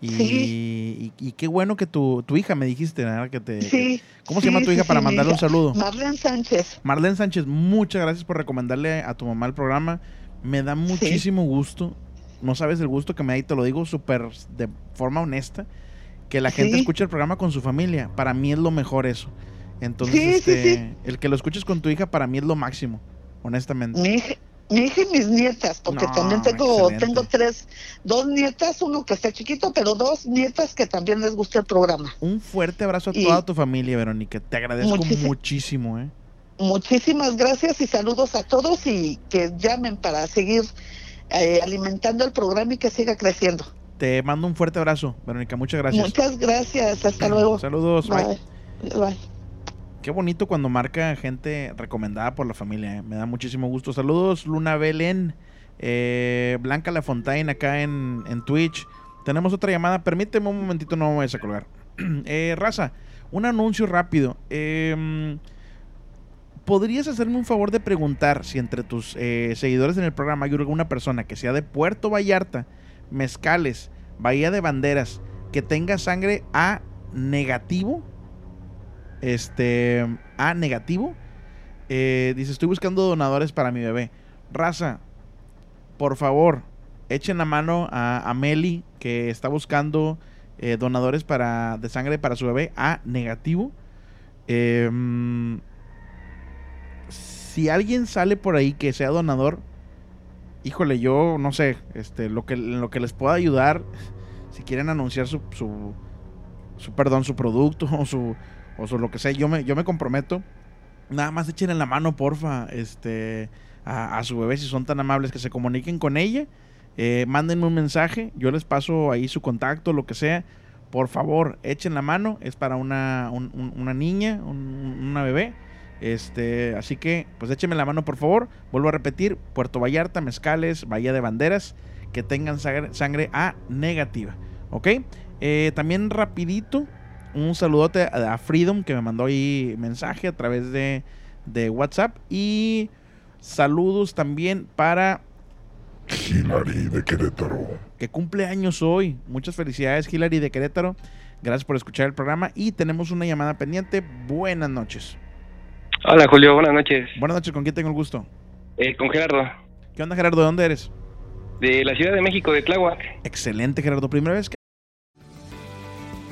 Y, Sí. y, y qué bueno que tu, tu hija me dijiste, ¿verdad? Que te, sí, ¿Cómo se llama tu hija para mandarle un saludo? Marlene Sánchez. Marlene Sánchez, muchas gracias por recomendarle a tu mamá el programa. Me da muchísimo gusto. No sabes el gusto que me da y te lo digo súper de forma honesta. Que la gente escuche el programa con su familia. Para mí es lo mejor eso. Entonces, este, el que lo escuches con tu hija para mí es lo máximo, honestamente. Mi hija, mi hija y mis nietas, porque No, también tengo, excelente. tengo tres, dos nietas, uno que está chiquito, pero dos nietas que también les gusta el programa. Un fuerte abrazo a Y- toda tu familia, Verónica. Te agradezco Muchísi- muchísimo, ¿eh? Muchísimas gracias y saludos a todos y que llamen para seguir eh, alimentando el programa y que siga creciendo. Te mando un fuerte abrazo, Verónica. Muchas gracias. Muchas gracias, hasta luego. Saludos. bye. Bye. Bye. Qué bonito cuando marca gente recomendada por la familia. eh. Me da muchísimo gusto. Saludos, Luna Belén. eh, Blanca Lafontaine acá en, en Twitch. Tenemos otra llamada. Permíteme un momentito, no me vayas a colgar. Eh, Raza, un anuncio rápido. Em, ¿Podrías hacerme un favor de preguntar si entre tus eh, seguidores en el programa hay alguna persona que sea de Puerto Vallarta, Mezcales, Bahía de Banderas, que tenga sangre A negativo? Este, A negativo. Eh, dice, estoy buscando donadores para mi bebé. Raza, por favor, echen la mano a, a Meli, que está buscando eh, donadores para, de sangre para su bebé A negativo. Em, si alguien sale por ahí que sea donador, híjole, yo no sé, este, lo que, lo que les pueda ayudar, si quieren anunciar su, su perdón, su producto o su, o lo que sea, yo me, yo me comprometo. Nada más echen en la mano, porfa, este, a, a su bebé, si son tan amables, que se comuniquen con ella. Eh, mándenme un mensaje, yo les paso ahí su contacto, lo que sea. Por favor, echen la mano, es para una, un- un- una niña, un- una bebé. Este, así que, pues échenme la mano, por favor. Vuelvo a repetir, Puerto Vallarta, Mezcales, Bahía de Banderas, que tengan sangre, sangre A negativa. ¿Ok? Eh, también rapidito, un saludote a, Freedom que me mandó ahí mensaje a través de, de WhatsApp. Y saludos también para Hilary de Querétaro. que cumple años hoy. Muchas felicidades, Hilary de Querétaro. Gracias por escuchar el programa. Y tenemos una llamada pendiente. Buenas noches. Hola Julio, buenas noches. Buenas noches, ¿con quién tengo el gusto? Eh, con Gerardo, ¿Qué onda, Gerardo? ¿De dónde eres? de la Ciudad de México, de Tláhuac. Excelente, Gerardo. Primera vez que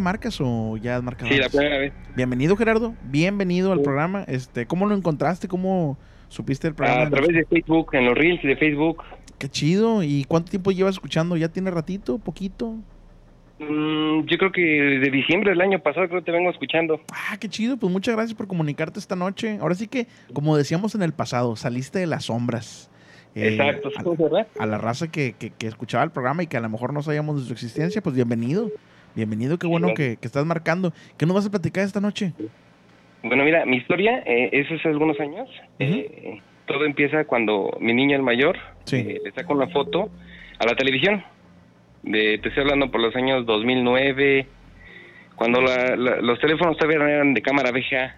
marcas o ya has marcado? Sí, la primera vez. Bienvenido, Gerardo. Bienvenido al programa. Este, ¿cómo lo encontraste? ¿Cómo supiste el programa? A través de Facebook, en los reels de Facebook. Qué chido. ¿Y cuánto tiempo llevas escuchando? ¿Ya tiene ratito? ¿Poquito? Mm, yo creo que desde diciembre del año pasado creo que te vengo escuchando. Ah, qué chido. Pues muchas gracias por comunicarte esta noche. Ahora sí que, como decíamos en el pasado, saliste de las sombras. Eh, Exacto, a, ¿verdad? a la raza que, que- que escuchaba el programa y que a lo mejor no sabíamos de su existencia, pues bienvenido. Bienvenido, qué bueno que, que estás marcando. ¿Qué nos vas a platicar esta noche? Bueno, mira, mi historia, eh, es hace algunos años. Eh, todo empieza cuando mi niño, el mayor, eh, le saca una foto a la televisión. De, te estoy hablando por los años 2009, cuando la- la- los teléfonos todavía eran de cámara VGA.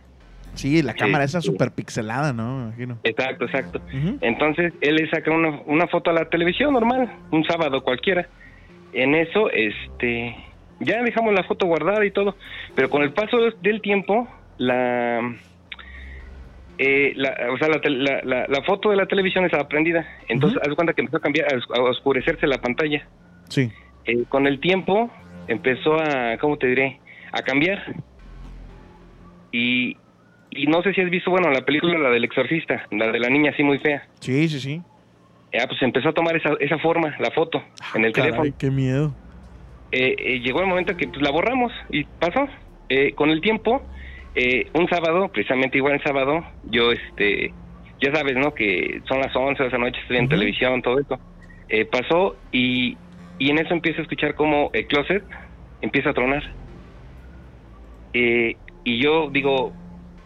Sí, la Sí. cámara esa súper pixelada, ¿no? Imagino. Exacto, exacto. Entonces él le saca una, una foto a la televisión normal, un sábado cualquiera. En eso, este, ya dejamos la foto guardada y todo, pero con el paso del tiempo, la, eh, la o sea, la, la, la- foto de la televisión estaba prendida. Entonces, haz cuenta que empezó a cambiar, a os- a oscurecerse la pantalla. Sí. Eh, con el tiempo empezó a, ¿cómo te diré? A cambiar. Y, y no sé si has visto, bueno, la película, la del exorcista, la de la niña así muy fea. Sí, sí, sí. Ya, pues empezó a tomar esa, esa forma, la foto, en el Caray, teléfono. qué miedo. Eh, eh, llegó el momento que pues, la borramos y pasó. Eh, con el tiempo, eh, un sábado, precisamente igual el sábado, yo, este, ya sabes, ¿no? Que son las 11 de esa noche, estoy en televisión, todo eso. Eh, pasó y, y en eso empiezo a escuchar como el closet empieza a tronar. Eh, y yo digo,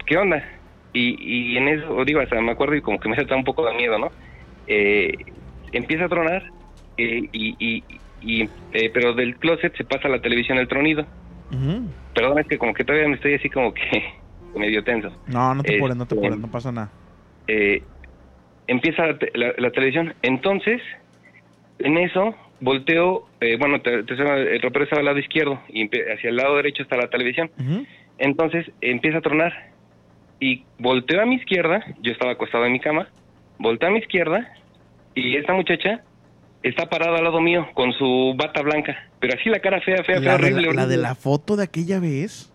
¿qué onda? Y, y en eso, digo, hasta me acuerdo y como que me da un poco de miedo, ¿no? Eh, empieza a tronar, eh, y, y, y, eh, pero del closet se pasa a la televisión el tronido. Perdón, es que como que todavía me estoy así como que medio tenso. No, no te apures, no te Este, apures, no pasa nada. eh, empieza la, la- la televisión. Entonces, en eso, volteo, eh, bueno, te- te- el ropero estaba al lado izquierdo y hacia el lado derecho está la televisión. Entonces, empieza a tronar y volteo a mi izquierda, yo estaba acostado en mi cama, volteo a mi izquierda y esta muchacha está parada al lado mío con su bata blanca, pero así la cara fea, fea, fea, La de horrible, la, de la foto de aquella vez.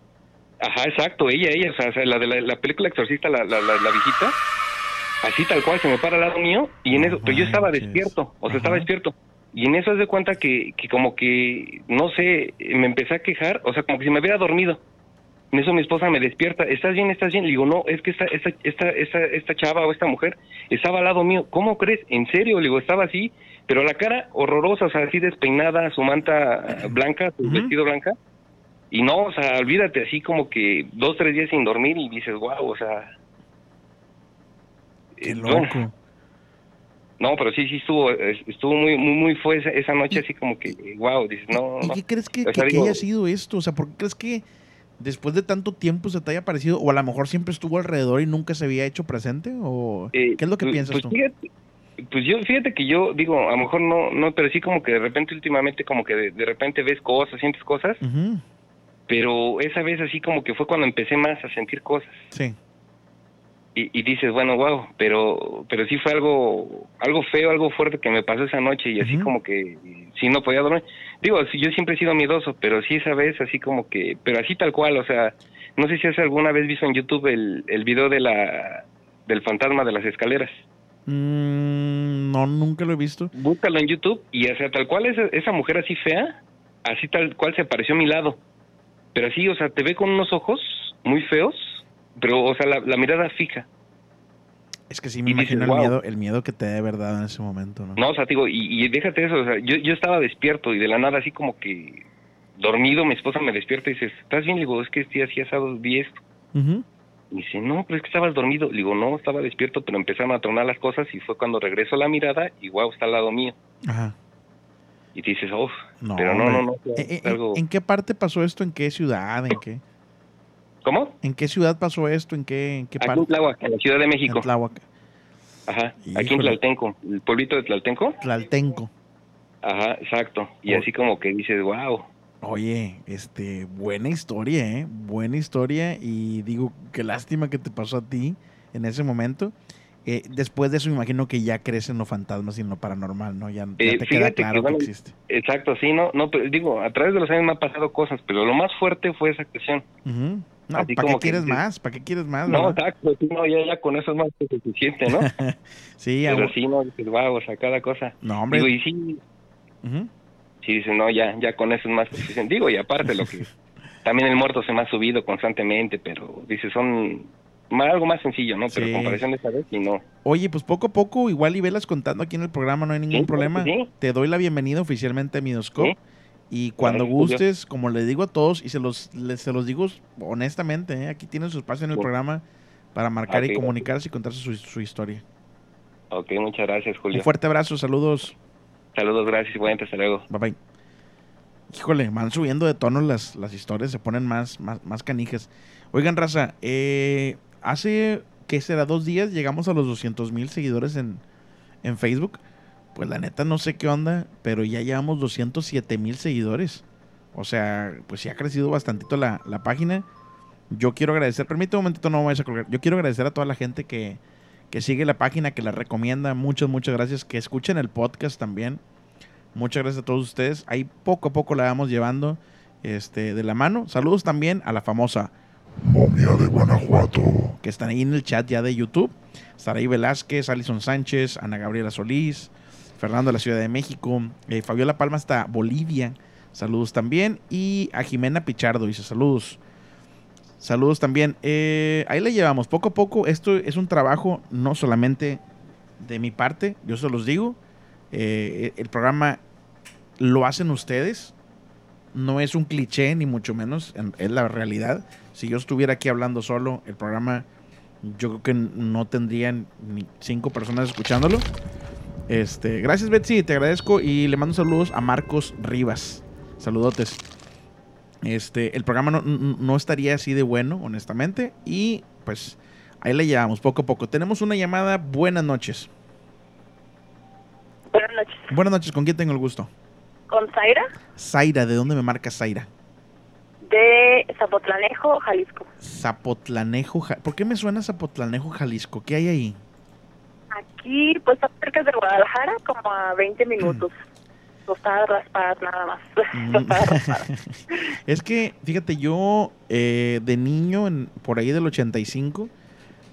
Ajá, exacto, ella, ella, o sea, la de la, la película Exorcista, la, la, la, la viejita, así tal cual, se me para al lado mío, y en eso, pero yo estaba despierto, o sea, estaba despierto, y en eso haz de cuenta que, que como que, no sé, me empecé a quejar, o sea, como que si me hubiera dormido. En eso mi esposa me despierta, ¿estás bien, estás bien? Le digo, no, es que esta, esta, esta, esta, esta chava o esta mujer estaba al lado mío, ¿cómo crees? ¿En serio? Le digo, estaba así, pero la cara horrorosa, o sea, así despeinada, su manta blanca, su vestido blanca, y no, o sea, olvídate, así como que dos, tres días sin dormir y dices, wow, o sea... Qué eh, loco. bueno. No, pero sí, sí estuvo, estuvo muy, muy, muy fue esa, esa noche así como que, wow, dices, no, ¿Y no. qué crees que, O sea, que- que digo, haya sido esto? O sea, ¿por qué crees que después de tanto tiempo se te haya parecido? ¿O a lo mejor siempre estuvo alrededor y nunca se había hecho presente? ¿O eh, qué es lo que pues- piensas pues tú? Fíjate, pues yo, fíjate que yo digo, a lo mejor no, no, pero sí como que de repente últimamente como que de, de repente ves cosas, sientes cosas, pero esa vez así como que fue cuando empecé más a sentir cosas. Sí. y, y dices, bueno, wow, pero pero sí fue algo algo feo, algo fuerte que me pasó esa noche y así como que sí no podía dormir. Digo, yo siempre he sido miedoso, pero sí esa vez así como que, pero así tal cual, o sea, no sé si has alguna vez visto en YouTube el, el video de la del fantasma de las escaleras. Mm, no, nunca lo he visto. Búscalo en YouTube y o sea, tal cual esa, esa mujer así fea, así tal cual se apareció a mi lado. Pero así, o sea, te ve con unos ojos muy feos, pero o sea, la, la mirada fija. Es que sí me Y dices, imagino el "Wow". miedo, el miedo que te dé verdad en ese momento, ¿no? No, o sea, te digo, y, y déjate eso, o sea, yo, yo estaba despierto y de la nada así como que dormido, mi esposa me despierta y dice, ¿estás bien? Le digo, es que este así asado vi esto. Y dice, no, pero es que estabas dormido. Le digo, no, estaba despierto, pero empezaron a tronar las cosas y fue cuando regreso la mirada y wow, está al lado mío. Ajá. Y te dices, uff, No, pero no, no, no. ¿En, en- algo... en qué parte pasó esto? ¿En qué ciudad? ¿En qué? ¿Cómo? ¿En qué ciudad pasó esto? ¿En qué, en qué Aquí parte? en Tláhuac, en la Ciudad de México. En Tláhuac. Ajá, aquí en. Tlaltenco, el pueblito de Tlaltenco. Tlaltenco. Ajá, exacto. Y Oh. así como que dices, wow. Oye, este, buena historia, ¿eh? Buena historia y digo, qué lástima que te pasó a ti en ese momento. Eh, después de eso me imagino que ya crees en lo fantasma y en lo paranormal, ¿no? Ya, ya Eh, te queda que, claro que, bueno, existe. Exacto, sí, no, no, pero digo, a través de los años me han pasado cosas, pero lo más fuerte fue esa cuestión. Ujú. No, así ¿para qué que quieres más? ¿Para qué quieres más? No, verdad? exacto, sí, no, ya, ya con eso es más que suficiente, ¿no? sí, pero sí, no, wow, o sea, cada cosa. No, hombre. Digo, y sí, Ujú. Sí, dices, no, ya, ya con eso es más suficiente. Digo, y aparte lo que, también el muerto se me ha subido constantemente, pero dices, son más- algo más sencillo, ¿no? Pero Sí. en comparación de esta vez, y no. Oye, pues poco a poco, igual y velas contando aquí en el programa, no hay ningún Sí, problema. sí. Te doy la bienvenida oficialmente a Midoscope. Y cuando gustes, como le digo a todos, y se los, les- se los digo honestamente, ¿eh? aquí tienen su espacio en el programa para marcar y comunicarse y contarse su, su historia. Ok, muchas gracias, Julio. Un fuerte abrazo, saludos. Saludos, gracias, igualmente, hasta luego. Bye bye. Híjole, van subiendo de tono las, las historias, se ponen más, más, más canijas. Oigan, raza, eh, hace, ¿qué será? Dos días llegamos a los 200 mil seguidores en, en Facebook. Pues la neta no sé qué onda, pero ya llevamos 207 mil seguidores. O sea, pues sí ha crecido bastantito la, la página. Yo quiero agradecer, permítame un momentito, no me vayas a colgar. Yo quiero agradecer a toda la gente que, que sigue la página, que la recomienda. Muchas, muchas gracias. Que escuchen el podcast también. Muchas gracias a todos ustedes. Ahí poco a poco la vamos llevando este, de la mano. Saludos también a la famosa Momia de Guanajuato. que están ahí en el chat ya de YouTube. Saraí Velázquez, Alison Sánchez, Ana Gabriela Solís, Fernando de la Ciudad de México, eh, Fabiola Palma hasta Bolivia. Saludos también. Y a Jimena Pichardo dice saludos. Saludos también. Eh, ahí le llevamos poco a poco. Esto es un trabajo no solamente de mi parte, yo se los digo. Eh, el programa lo hacen ustedes. No es un cliché, ni mucho menos. en- Es la realidad. Si yo estuviera aquí hablando solo, el programa yo creo que no tendrían ni cinco personas escuchándolo. Este, gracias Betsy, te agradezco y le mando saludos a Marcos Rivas. Saludotes. Este, el programa no, no- estaría así de bueno, honestamente. Y pues ahí le llevamos poco a poco. Tenemos una llamada. Buenas noches. Buenas noches. Buenas noches, ¿con quién tengo el gusto? Con Zaira Zaira, ¿de dónde me marca Zaira? de Zapotlanejo, Jalisco. Zapotlanejo, Ja- ¿por qué me suena Zapotlanejo, Jalisco? ¿Qué hay ahí? Aquí, pues, está cerca de Guadalajara, como a 20 minutos. Tostadas raspadas, nada más. Tostadas raspadas. Es que, fíjate, yo eh, de niño, en- por ahí del 85,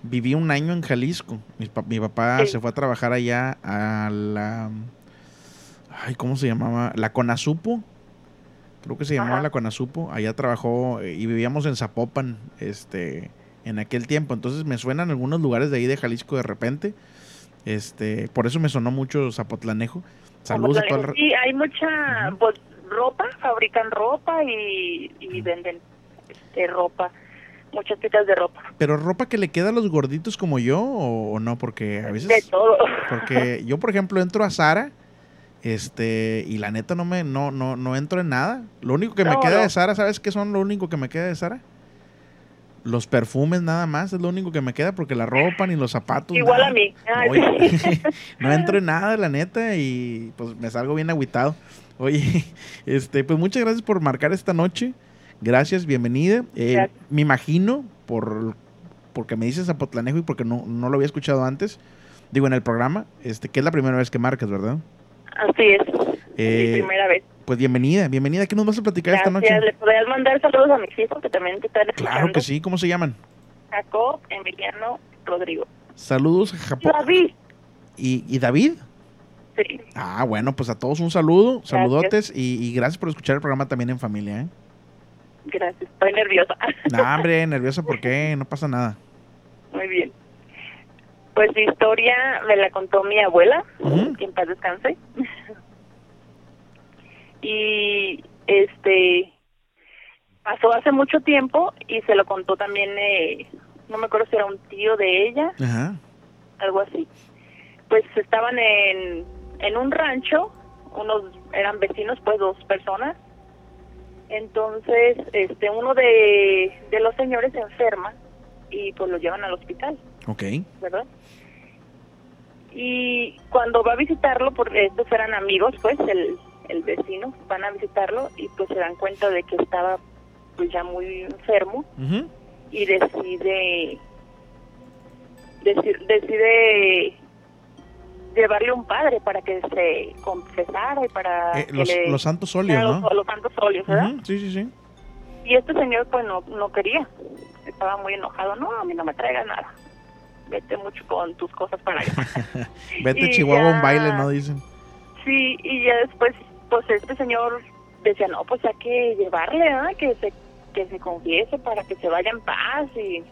viví un año en Jalisco. Mi, pa- mi papá Sí. se fue a trabajar allá a la... Ay, ¿cómo se llamaba? La Conasupo. Creo que se llamaba Ajá. la Conasupo. Allá trabajó eh, y vivíamos en Zapopan este, en aquel tiempo. Entonces me suenan algunos lugares de ahí de Jalisco de repente. Este, por eso me sonó mucho Zapotlanejo. Saludos a toda la... Sí, hay mucha pues, ropa, fabrican ropa y, y venden este, ropa, muchas piezas de ropa. Pero ropa que le queda a los gorditos como yo o, no, porque a veces... De todo. Porque yo, por ejemplo, entro a Sara, este, y la neta no me, no, no, no entro en nada. Lo único que me No, queda no. de Sara, ¿sabes qué son lo único que me queda de Sara? Los perfumes nada más, es lo único que me queda, porque la ropa ni los zapatos. Igual nada. a mí. Oye, no entro en nada, la neta, y pues me salgo bien agüitado. Oye, este, pues muchas gracias por marcar esta noche. Gracias, bienvenida. Eh, Gracias. Me imagino, por porque me dices Zapotlanejo y porque no, no lo había escuchado antes, digo en el programa, este, que es la primera vez que marcas, ¿verdad? Así es. Eh, Mi primera vez. Pues bienvenida, bienvenida. ¿Qué nos vas a platicar esta noche? Gracias. ¿Le podrías mandar saludos a mis hijos que también te están Claro escuchando? que sí, ¿cómo se llaman? Jacob, Emiliano, Rodrigo. Saludos a Japón. David. ¿Y, y David? Sí. Ah, bueno, pues a todos un saludo, saludotes y, y gracias por escuchar el programa también en familia, ¿eh? Gracias. Estoy nerviosa. No, hombre, nerviosa, ¿por qué? No pasa nada. Muy bien. Pues mi historia me la contó mi abuela, Ujú. que en paz descanse. Y este pasó hace mucho tiempo y se lo contó también, eh, no me acuerdo si era un tío de ella, Ajá. algo así. Pues estaban en, en un rancho, unos eran vecinos, pues dos personas. Entonces, este uno de, de los señores se enferma y pues lo llevan al hospital. Ok. ¿verdad? Y cuando va a visitarlo, porque estos eran amigos, pues el, el vecino, van a visitarlo y pues se dan cuenta de que estaba pues ya muy enfermo y decide deci- decide llevarle un padre para que se confesara y para Eh, que los, le- los santos óleos, ¿no? los santos óleos, ¿verdad? Sí, sí, sí. Y este señor pues no, no quería, estaba muy enojado, no, a mí no me traigas nada, vete mucho con tus cosas para allá. Vete Y Chihuahua a un baile, ¿no? Dicen. Sí, y ya después, pues este señor decía, no, pues hay que llevarle, ¿verdad? Que se, que se confiese para que se vaya en paz y,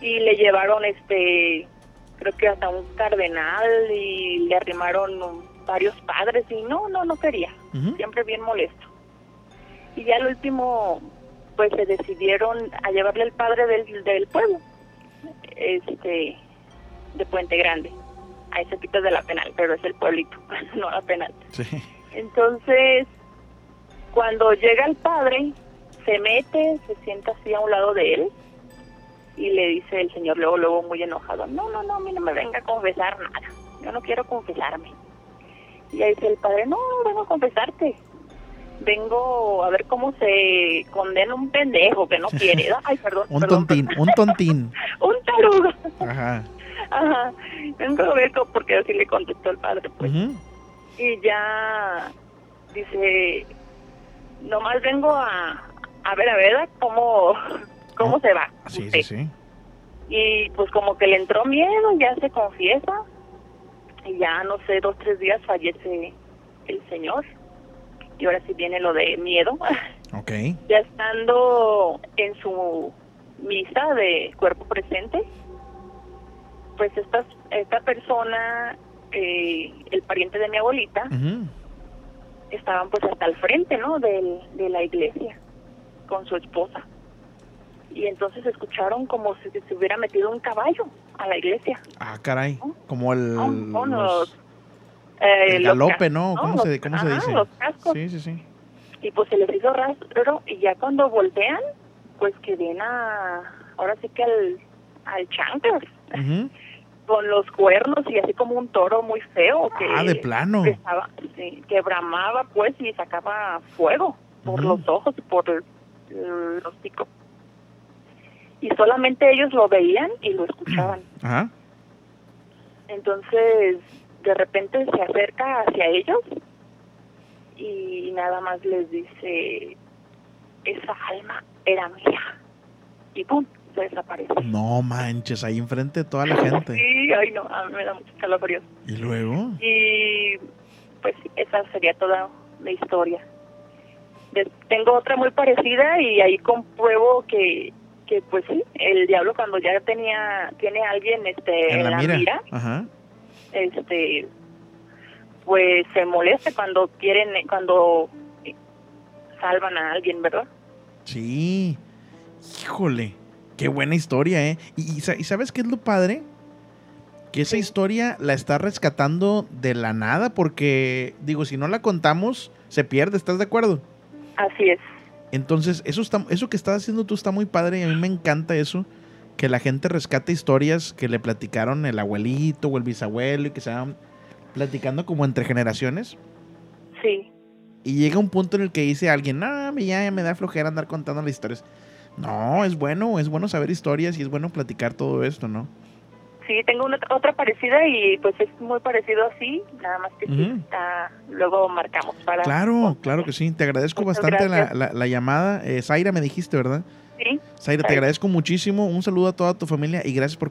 y le llevaron, este, creo que hasta un cardenal y le arrimaron varios padres y no, no, no quería, siempre bien molesto. Y ya al último, pues se decidieron a llevarle al padre del, del pueblo, este, de Puente Grande. Ahí se quita de la penal, pero es el pueblito, no la penal. Sí. Entonces, cuando llega el padre, se mete, se sienta así a un lado de él y le dice el señor luego, luego muy enojado, no, no, no, a mí no me venga a confesar nada, yo no quiero confesarme. Y ahí dice el padre, no, no vengo a confesarte, vengo a ver cómo se condena un pendejo que no quiere. Ay, perdón. Un perdón, tontín, un tontín. un tarugo. Ajá. Ajá. Vengo a ver cómo, porque así le contestó el padre, pues. Y ya dice, nomás vengo a, a ver a ver cómo, cómo se va. Sí, usted". sí, sí. Y pues como que le entró miedo, ya se confiesa. Y ya, no sé, dos, tres días fallece el señor. Y ahora sí viene lo de miedo. Ok. ya estando en su misa de cuerpo presente, pues esta, esta persona, eh, el pariente de mi abuelita, estaban pues hasta el frente, ¿no? Del, de la iglesia con su esposa. Y entonces escucharon como si se hubiera metido un caballo a la iglesia. Ah, caray. Como el, los, eh, el los galope, ¿no? ¿Cómo Los- se, cómo se ajá, dice? los cascos. Sí, sí, sí. y pues se les hizo raro y ya cuando voltean, pues que ven a, ahora sí que al, al chanclas con los cuernos y así como un toro muy feo que Ah, de plano. que, estaba- que bramaba pues y sacaba fuego por los ojos por el, el hocico y solamente ellos lo veían y lo escuchaban Ajá. entonces de repente se acerca hacia ellos y nada más les dice esa alma era mía y pum se desaparece No manches, ahí enfrente de toda la gente. sí ay no a mí me da mucho calofríos Y luego. y pues sí, esa sería toda la historia. De- tengo otra muy parecida y ahí compruebo que que pues sí, el diablo cuando ya tenía tiene a alguien este En la mira. mira, Ajá. este pues se molesta cuando quieren cuando salvan a alguien, ¿verdad? Sí. Híjole. Qué buena historia, ¿eh? Y, y sa- y ¿sabes qué es lo padre? Que esa historia la está rescatando de la nada porque, digo, si no la contamos, se pierde, ¿estás de acuerdo? Así es. Entonces, eso, está, eso que estás haciendo tú está muy padre y a mí me encanta eso, que la gente rescate historias que le platicaron el abuelito o el bisabuelo y que se van platicando como entre generaciones. Sí. Y llega un punto en el que dice alguien, no, me- ya me da flojera andar contando las historias. No, es bueno, es bueno saber historias y es bueno platicar todo esto, ¿no? Sí, tengo una, otra parecida y pues es muy parecido así, nada más que sí Ujú. está, luego marcamos para Claro, claro que sí. Te agradezco Muchas bastante la, la- la llamada. Eh, Zaira, me dijiste, ¿verdad? Sí. Zaira, te agradezco muchísimo. Un saludo a toda tu familia y gracias por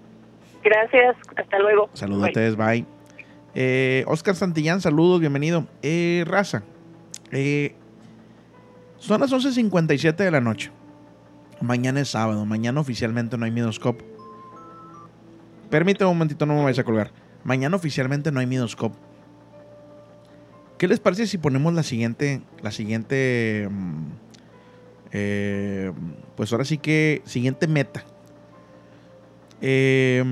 Gracias, hasta luego. Saludotes, bye. Eh, Oscar Santillán, saludos, bienvenido. Eh, raza, eh, son las 11.57 de la noche. Mañana es sábado, mañana oficialmente no hay Midoscope. Permíteme un momentito, no me vayas a colgar. Mañana oficialmente no hay Midoscope. ¿Qué les parece si ponemos la siguiente, la siguiente, mm, eh, pues ahora sí que, siguiente meta? Eh,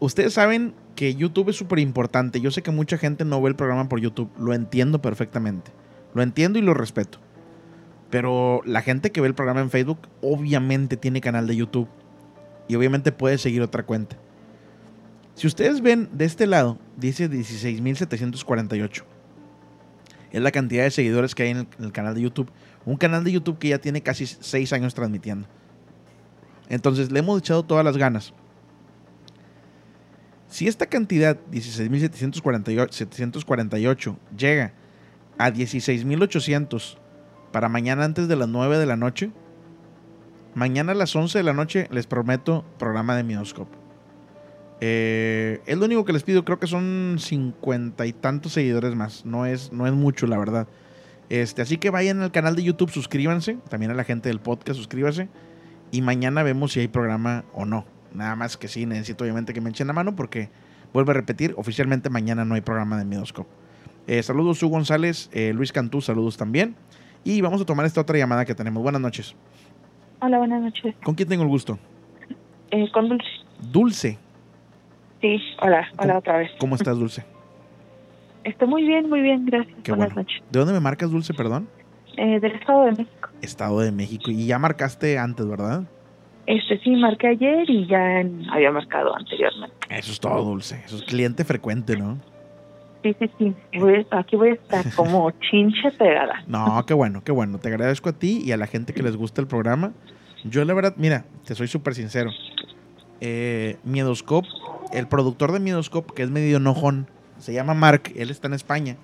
ustedes saben que YouTube es súper importante. Yo sé que mucha gente no ve el programa por YouTube. Lo entiendo perfectamente. Lo entiendo y lo respeto. Pero la gente que ve el programa en Facebook obviamente tiene canal de YouTube. Y obviamente puede seguir otra cuenta. Si ustedes ven de este lado, dice 16.748. Es la cantidad de seguidores que hay en el, en el canal de YouTube. Un canal de YouTube que ya tiene casi 6 años transmitiendo. Entonces le hemos echado todas las ganas. Si esta cantidad, 16.748, llega a 16.800 para mañana antes de las 9 de la noche, mañana a las 11 de la noche les prometo programa de Midoscope. Eh, es lo único que les pido, creo que son 50 y tantos seguidores más, no es, no es mucho la verdad. Este, así que vayan al canal de YouTube, suscríbanse, también a la gente del podcast, suscríbanse. Y mañana vemos si hay programa o no. Nada más que sí, necesito obviamente que me echen la mano porque, vuelvo a repetir, oficialmente mañana no hay programa de Midoscope. Eh, saludos, Su González, eh, Luis Cantú, saludos también. Y vamos a tomar esta otra llamada que tenemos. Buenas noches. Hola, buenas noches. ¿Con quién tengo el gusto? Eh, con Dulce. Dulce. Sí, hola, hola otra vez. ¿Cómo estás, Dulce? Estoy muy bien, muy bien, gracias. Qué buenas bueno. noches. ¿De dónde me marcas, Dulce, perdón? Eh, del Estado de México. Estado de México. Y ya marcaste antes, ¿verdad? Este sí, marqué ayer y ya había marcado anteriormente. Eso es todo, Dulce. Eso es cliente frecuente, ¿no? sí, sí, sí. Voy- aquí voy a estar como chinche pegada. No, qué bueno, qué bueno. Te agradezco a ti y a la gente que les gusta el programa. Yo la verdad, mira, te soy súper sincero. Eh, Miedoscope, el productor de Miedoscope, que es medio enojón, se llama Mark, él está en España.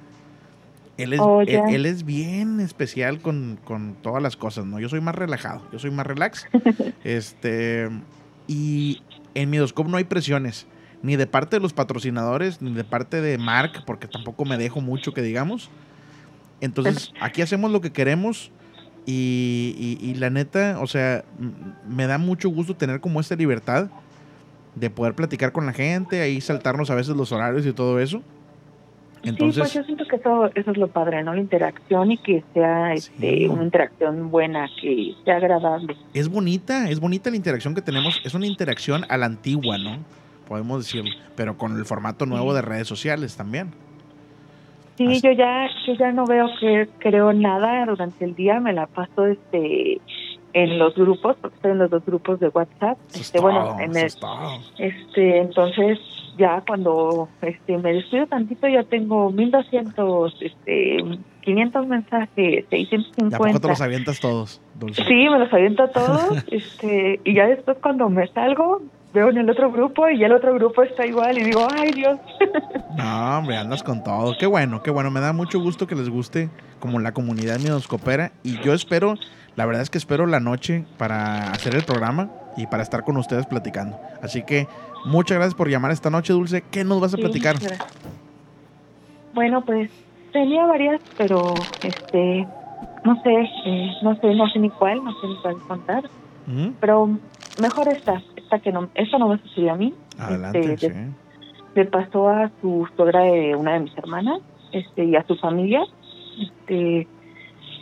Él es, Oh, él, ya. él es bien especial con, con todas las cosas, ¿no? Yo soy más relajado, yo soy más relax. este, y en Miedoscope no hay presiones, ni de parte de los patrocinadores, ni de parte de Mark, porque tampoco me dejo mucho que digamos. Entonces, aquí hacemos lo que queremos y, y- y la neta, o sea, me da mucho gusto tener como esta libertad de poder platicar con la gente, ahí saltarnos a veces los horarios y todo eso. Sí, pues Entonces, yo siento que eso, eso es lo padre, ¿no? La interacción y que sea este, una interacción buena, que sea agradable. es bonita, es bonita la interacción que tenemos, es una interacción a la antigua, ¿no? Podemos decirlo, pero con el formato nuevo de redes sociales también. Sí, yo ya, yo ya no veo que creo nada durante el día, me la paso este en los grupos, porque estoy en los dos grupos de WhatsApp. Este, bueno, en el, este, entonces ya cuando este me descuido tantito ya tengo 1200, este 500 mensajes, ¿Y a poco te 650. los avientas todos, Dulce? Sí, me los aviento todos, este, y ya después cuando me salgo, veo en el otro grupo y ya el otro grupo está igual y digo, ay Dios. No, hombre, andas con todo. Qué bueno, qué bueno. Me da mucho gusto que les guste como la comunidad miedoscopera. Y yo espero, la verdad es que espero la noche para hacer el programa y para estar con ustedes platicando. Así que muchas gracias por llamar esta noche, Dulce. ¿Qué nos vas a Sí, platicar? gracias. Bueno, pues tenía varias, pero este, no sé, eh, no sé, no sé ni cuál, no sé ni cuál contar, pero mejor esta, esta que no, esta no me sucedió a mí. Adelante, Este, sí. le pasó a su suegra de una de mis hermanas este y a su familia. Este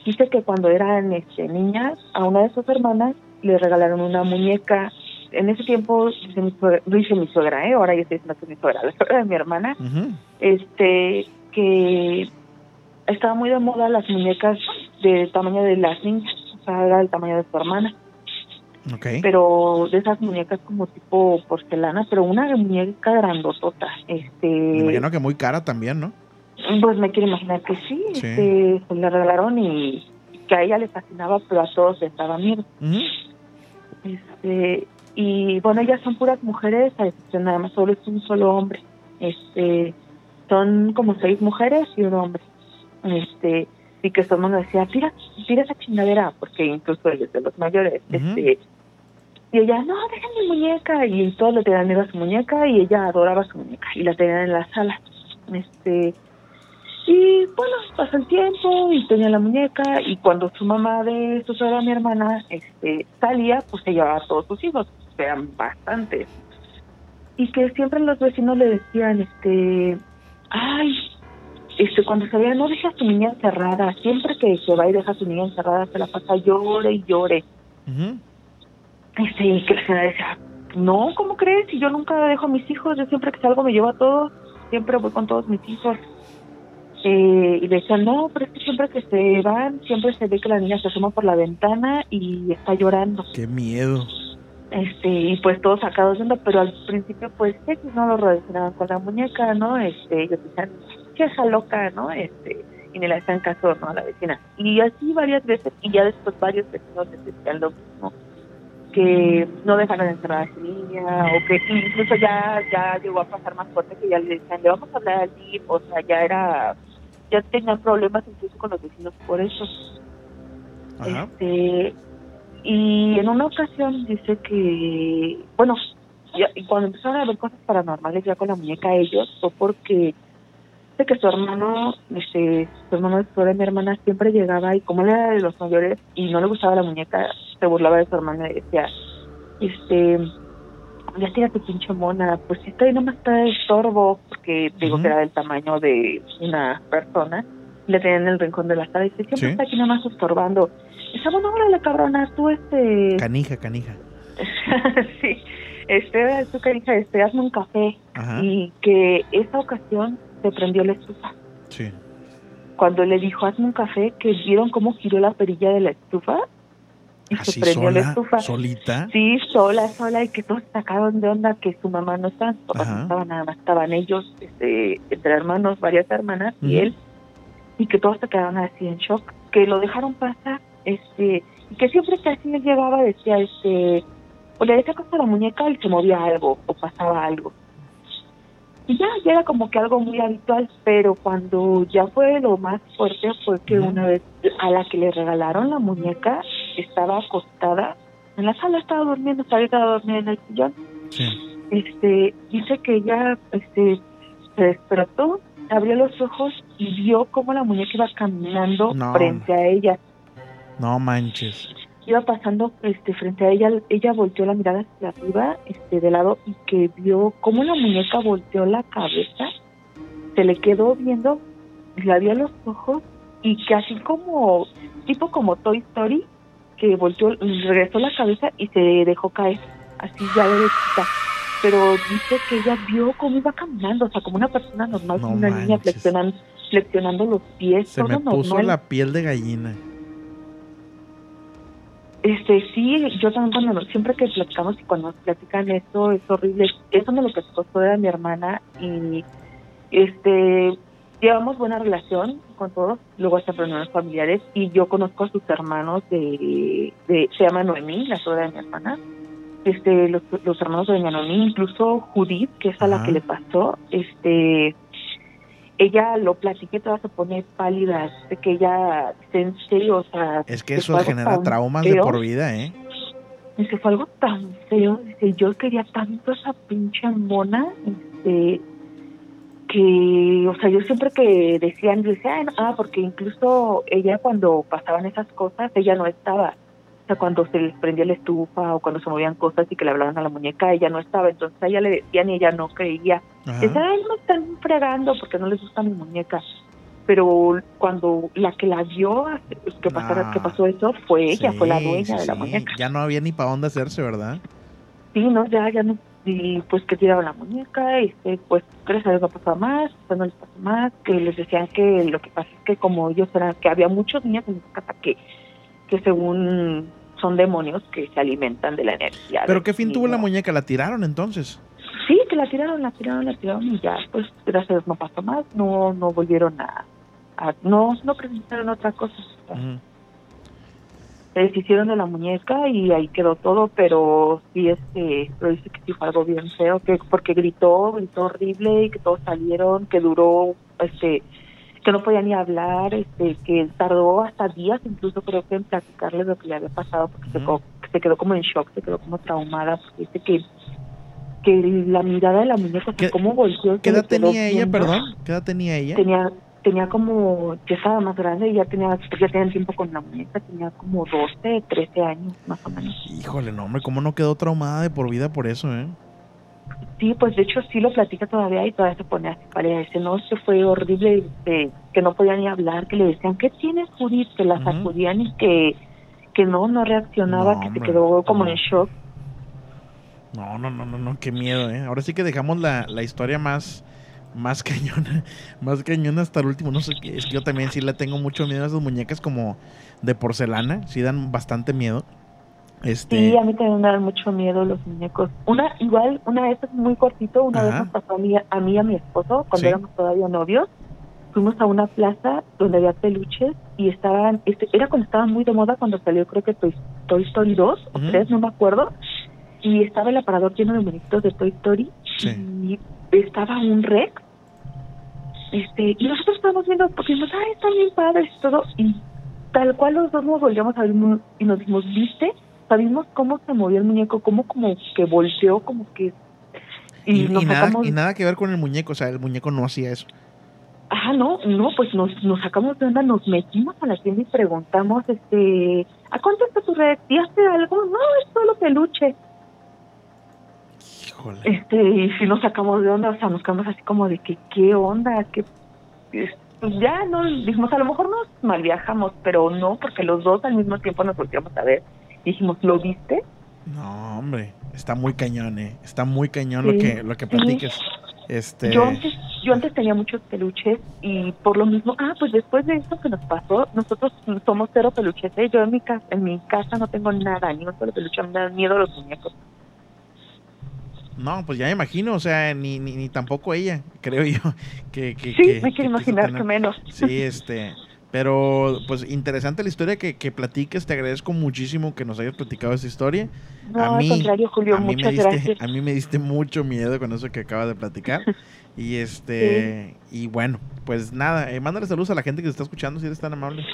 dice que cuando eran este niñas a una de sus hermanas le regalaron una muñeca. En ese tiempo dice mi suegra, dice mi suegra eh ahora yo estoy diciendo que mi suegra la suegra de mi hermana. Este que estaba muy de moda las muñecas del tamaño de las niñas o sea era del tamaño de su hermana Ok. pero de esas muñecas como tipo porcelana, pero una muñeca grandotota. Me Este, imagino que muy cara también, ¿no? pues me quiero imaginar que sí, Sí. este, se la regalaron y que a ella le fascinaba, pero a todos les daba miedo. Este, y bueno, ellas son puras mujeres, a excepción nada más solo es un solo hombre. Este, son como seis mujeres y un hombre. Este, y que su hermano decía, tira, tira esa chingadera, porque incluso ellos de los mayores, este, y ella, no, dejen mi muñeca, y todos le tenían miedo a su muñeca, y ella adoraba su muñeca, y la tenían en la sala. Este, y bueno, pasó el tiempo, y tenía la muñeca, y cuando su mamá de su mi hermana, este, salía, pues se llevaba a todos sus hijos, eran bastantes. Y que siempre los vecinos le decían, este, ay, este, cuando se vea, no deja a su niña encerrada, siempre que se va y deja a su niña encerrada, se la pasa llore y llore. Este, y que la señora decía, no, ¿cómo crees? Si yo nunca dejo a mis hijos, yo siempre que salgo me llevo a todos, siempre voy con todos mis hijos. Eh, y le decían, no, pero es que siempre que se van, siempre se ve que la niña se asoma por la ventana y está llorando. Qué miedo. Este, y pues todos sacados de onda, pero al principio pues no lo relacionaban con la muñeca, ¿no? Este, ellos decían, qué esa loca, ¿no? Este, y le hacían caso, ¿no? A la vecina. Y así varias veces, y ya después varios vecinos les decían lo mismo, que no dejaron de encerrar a su niña, o que incluso ya, ya llegó a pasar más fuerte que ya le decían, le vamos a hablar al DIF, o sea, ya era, ya tenían problemas incluso con los vecinos por eso. Ajá. Este, y en una ocasión dice que, bueno, ya- y cuando empezaron a ver cosas paranormales ya con la muñeca ellos, fue porque que su hermano, este, su hermano de su mi hermana siempre llegaba y como él era de los mayores y no le gustaba la muñeca, se burlaba de su hermana y decía, este, ya tira tu pinche mona, pues si está ahí nomás está de estorbo, porque digo que era del tamaño de una persona, le tenían en el rincón de la sala y dice, siempre Sí. está aquí nomás estorbando. Dice, bueno, órale, cabrona, tú este... Canija, canija. sí, este, tú canija, este, hazme un café. Ajá. Y que esa ocasión se prendió la estufa. Sí. Cuando le dijo, hazme un café, que vieron cómo giró la perilla de la estufa, y se ¿Así prendió la estufa. ¿Solita? Sí, sola, sola, y que todos sacaron de onda que su mamá no estaba, sus papás Ajá. no estaban, nada más estaban ellos, este, entre hermanos, varias hermanas y él, y que todos se quedaron así en shock, que lo dejaron pasar, este, y que siempre que así llegaba decía, este, o le decía cosas a la muñeca y se movía algo, o pasaba algo. Y ya, ya era como que algo muy habitual, pero cuando ya fue lo más fuerte fue que una vez a la que le regalaron la muñeca estaba acostada en la sala, estaba durmiendo, estaba dormida en el sillón. Este, dice que ella este, se despertó, abrió los ojos y vio cómo la muñeca iba caminando No. frente a ella. No manches. Iba pasando este, frente a ella, ella volteó la mirada hacia arriba, este, de lado, y que vio cómo la muñeca volteó la cabeza, se le quedó viendo, le abrió los ojos y que así como, tipo como Toy Story, que volteó, regresó la cabeza y se dejó caer, así ya derechita. Pero dice que ella vio cómo iba caminando, o sea, como una persona normal, No como una niña flexionando, flexionando los pies, Se todo me puso normal. la piel de gallina. Este, sí, yo también cuando nos- siempre que platicamos y cuando nos platican esto es horrible. Eso me lo pasó era mi hermana y este llevamos buena relación con todos, luego hasta reuniones familiares y yo conozco a sus hermanos de, de se llama Noemí, la suegra de mi hermana. Este, los, los hermanos de doña Noemí, incluso Judith, que es a la que le pasó, este ella lo platiqué, toda se pone pálida, de que ella, en serio, o sea, Es que eso genera traumas de feo. por vida, ¿eh? Dice, fue algo tan feo. Dice, yo quería tanto esa pinche mona, este, que, o sea, yo siempre que decían, decía, "Ay, no", ah, porque incluso ella cuando pasaban esas cosas, ella no estaba. Sea, cuando se les prendía la estufa o cuando se movían cosas y que le hablaban a la muñeca, ella no estaba. Entonces a ella le decían y ella no creía. Dice, ay, me están fregando porque no les gusta mi muñeca. Pero cuando la que la vio, que, pasara, Ah. que pasó eso, fue ella, fue la dueña sí, de la muñeca. Ya no había ni para dónde hacerse, ¿verdad? Sí, no, ya, ya no. Y pues que tiraron la muñeca, este, pues gracias a Dios no pasó más, pues no les pasó más, que les decían que lo que pasa es que como ellos eran, que había muchos niños en esa casa que, que según son demonios que se alimentan de la energía. ¿Pero qué fin tuvo la muñeca? ¿La tiraron entonces? Sí, que la tiraron, la tiraron, la tiraron y ya, pues gracias a Dios no pasó más, no, no volvieron a, a- no, no presentaron otra cosa. Se deshicieron de la muñeca y ahí quedó todo, pero sí, este, pero dice que sí fue algo bien feo, que porque gritó, gritó horrible y que todos salieron, que duró, este, que no podía ni hablar, este, que tardó hasta días incluso creo que en platicarles lo que le había pasado porque se, quedó, se quedó como en shock, se quedó como traumada, porque dice que que la mirada de la muñeca, sea, cómo volvió. ¿Qué edad tenía ella, viendo. perdón? ¿Qué edad tenía ella? Tenía tenía como, ya estaba más grande y ya tenía, ya tenía tiempo con la muñeca, tenía como 12, 13 años más o menos. Híjole, no, hombre, ¿cómo no quedó traumada de por vida por eso, eh? Sí, pues de hecho sí lo platica todavía y todavía se pone así para dice, no, se fue horrible, este, que no podía ni hablar, que le decían, ¿qué tienes, Judith? Que la sacudían y que, que no, no reaccionaba, No, que se quedó como no. en shock. No, no, no, no, no, qué miedo, ¿eh? Ahora sí que dejamos la, la historia más, más cañona, más cañona hasta el último. No sé es que yo también sí le tengo mucho miedo a esas muñecas como de porcelana, sí dan bastante miedo. Este, Sí, a mí también me dan mucho miedo los muñecos. Una, igual, una vez es muy cortito, una vez nos pasó a mí, a mí y a mi esposo, cuando Sí. éramos todavía novios, fuimos a una plaza donde había peluches y estaban, este, era cuando estaba muy de moda cuando salió creo que Toy, Toy Story 2 o 3, no me acuerdo, y estaba el aparador lleno de monitos de Toy Story y estaba un Rex, este, y nosotros estábamos viendo porque dijimos, ay, están bien padres y todo, y tal cual los dos nos volvíamos a ver y nos dijimos, ¿viste? Sabimos cómo se movió el muñeco, cómo como que volteó, como que... y, Y, nos y nada, sacamos... y nada que ver con el muñeco, o sea, el muñeco no hacía eso. Ah, no, no, pues nos, nos sacamos de onda, nos metimos a la tienda y preguntamos, este, ¿a cuánto está tu red? ¿Y hace algo? No, es solo peluche. Este, y si nos sacamos de onda, o sea, nos quedamos así como de que, ¿qué onda? que Pues ya no, dijimos, a lo mejor nos malviajamos, pero no, porque los dos al mismo tiempo nos volteamos a ver. Dijimos, ¿lo viste? No, hombre, está muy cañón, eh. Está muy cañón lo que, lo que sí. platiques. Este... Yo antes, yo antes tenía muchos peluches y por lo mismo, ah, pues después de esto que nos pasó, nosotros somos cero peluches. ¿eh? Yo en mi casa, en mi casa no tengo nada, ni un solo peluche, me dan miedo los muñecos. No, pues ya me imagino, o sea, ni, ni, ni tampoco ella, creo yo. Que, que, Sí, que- me quiero imaginar que menos. Sí, este. Pero, pues, interesante la historia que, que platiques. Te agradezco muchísimo que nos hayas platicado esa historia. No, al contrario, Julio, a mí me muchas diste- gracias. A mí me diste mucho miedo con eso que acabas de platicar. y este. Y bueno, pues nada, eh, mándale saludos a la gente que se está escuchando, si eres tan amable.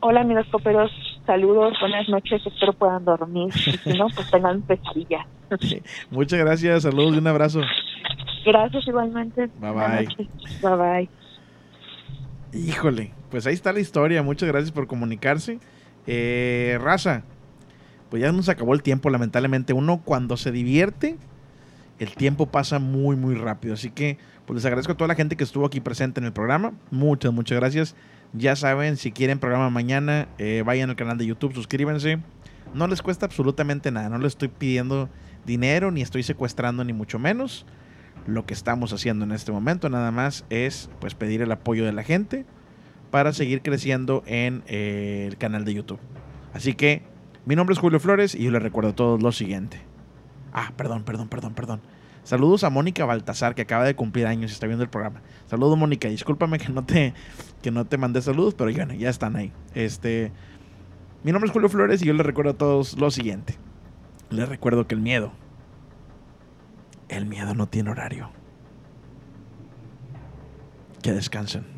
Hola, amigos coperos, saludos, buenas noches, espero puedan dormir. Y si no, pues tengan pesadillas. Muchas gracias, saludos y un abrazo. Gracias igualmente. Bye, bye. Bye bye. Híjole, pues ahí está la historia. Muchas gracias por comunicarse. Eh, raza, pues ya nos acabó el tiempo, lamentablemente. Uno cuando se divierte, el tiempo pasa muy, muy rápido. Así que, pues les agradezco a toda la gente que estuvo aquí presente en el programa. Muchas, muchas gracias. Ya saben, si quieren programa mañana, eh, vayan al canal de YouTube, suscríbanse. No les cuesta absolutamente nada. No les estoy pidiendo dinero, ni estoy secuestrando, ni mucho menos. Lo que estamos haciendo en este momento nada más es pues pedir el apoyo de la gente para seguir creciendo en eh, el canal de YouTube. Así que mi nombre es Julio Flores y yo les recuerdo a todos lo siguiente. Ah, perdón, perdón, perdón, perdón. Saludos a Mónica Baltasar que acaba de cumplir años y está viendo el programa. Saludos Mónica, discúlpame que no te que no te mandé saludos, pero bueno, ya están ahí. Este mi nombre es Julio Flores y yo les recuerdo a todos lo siguiente. Les recuerdo que el miedo el miedo no tiene horario. Que descansen.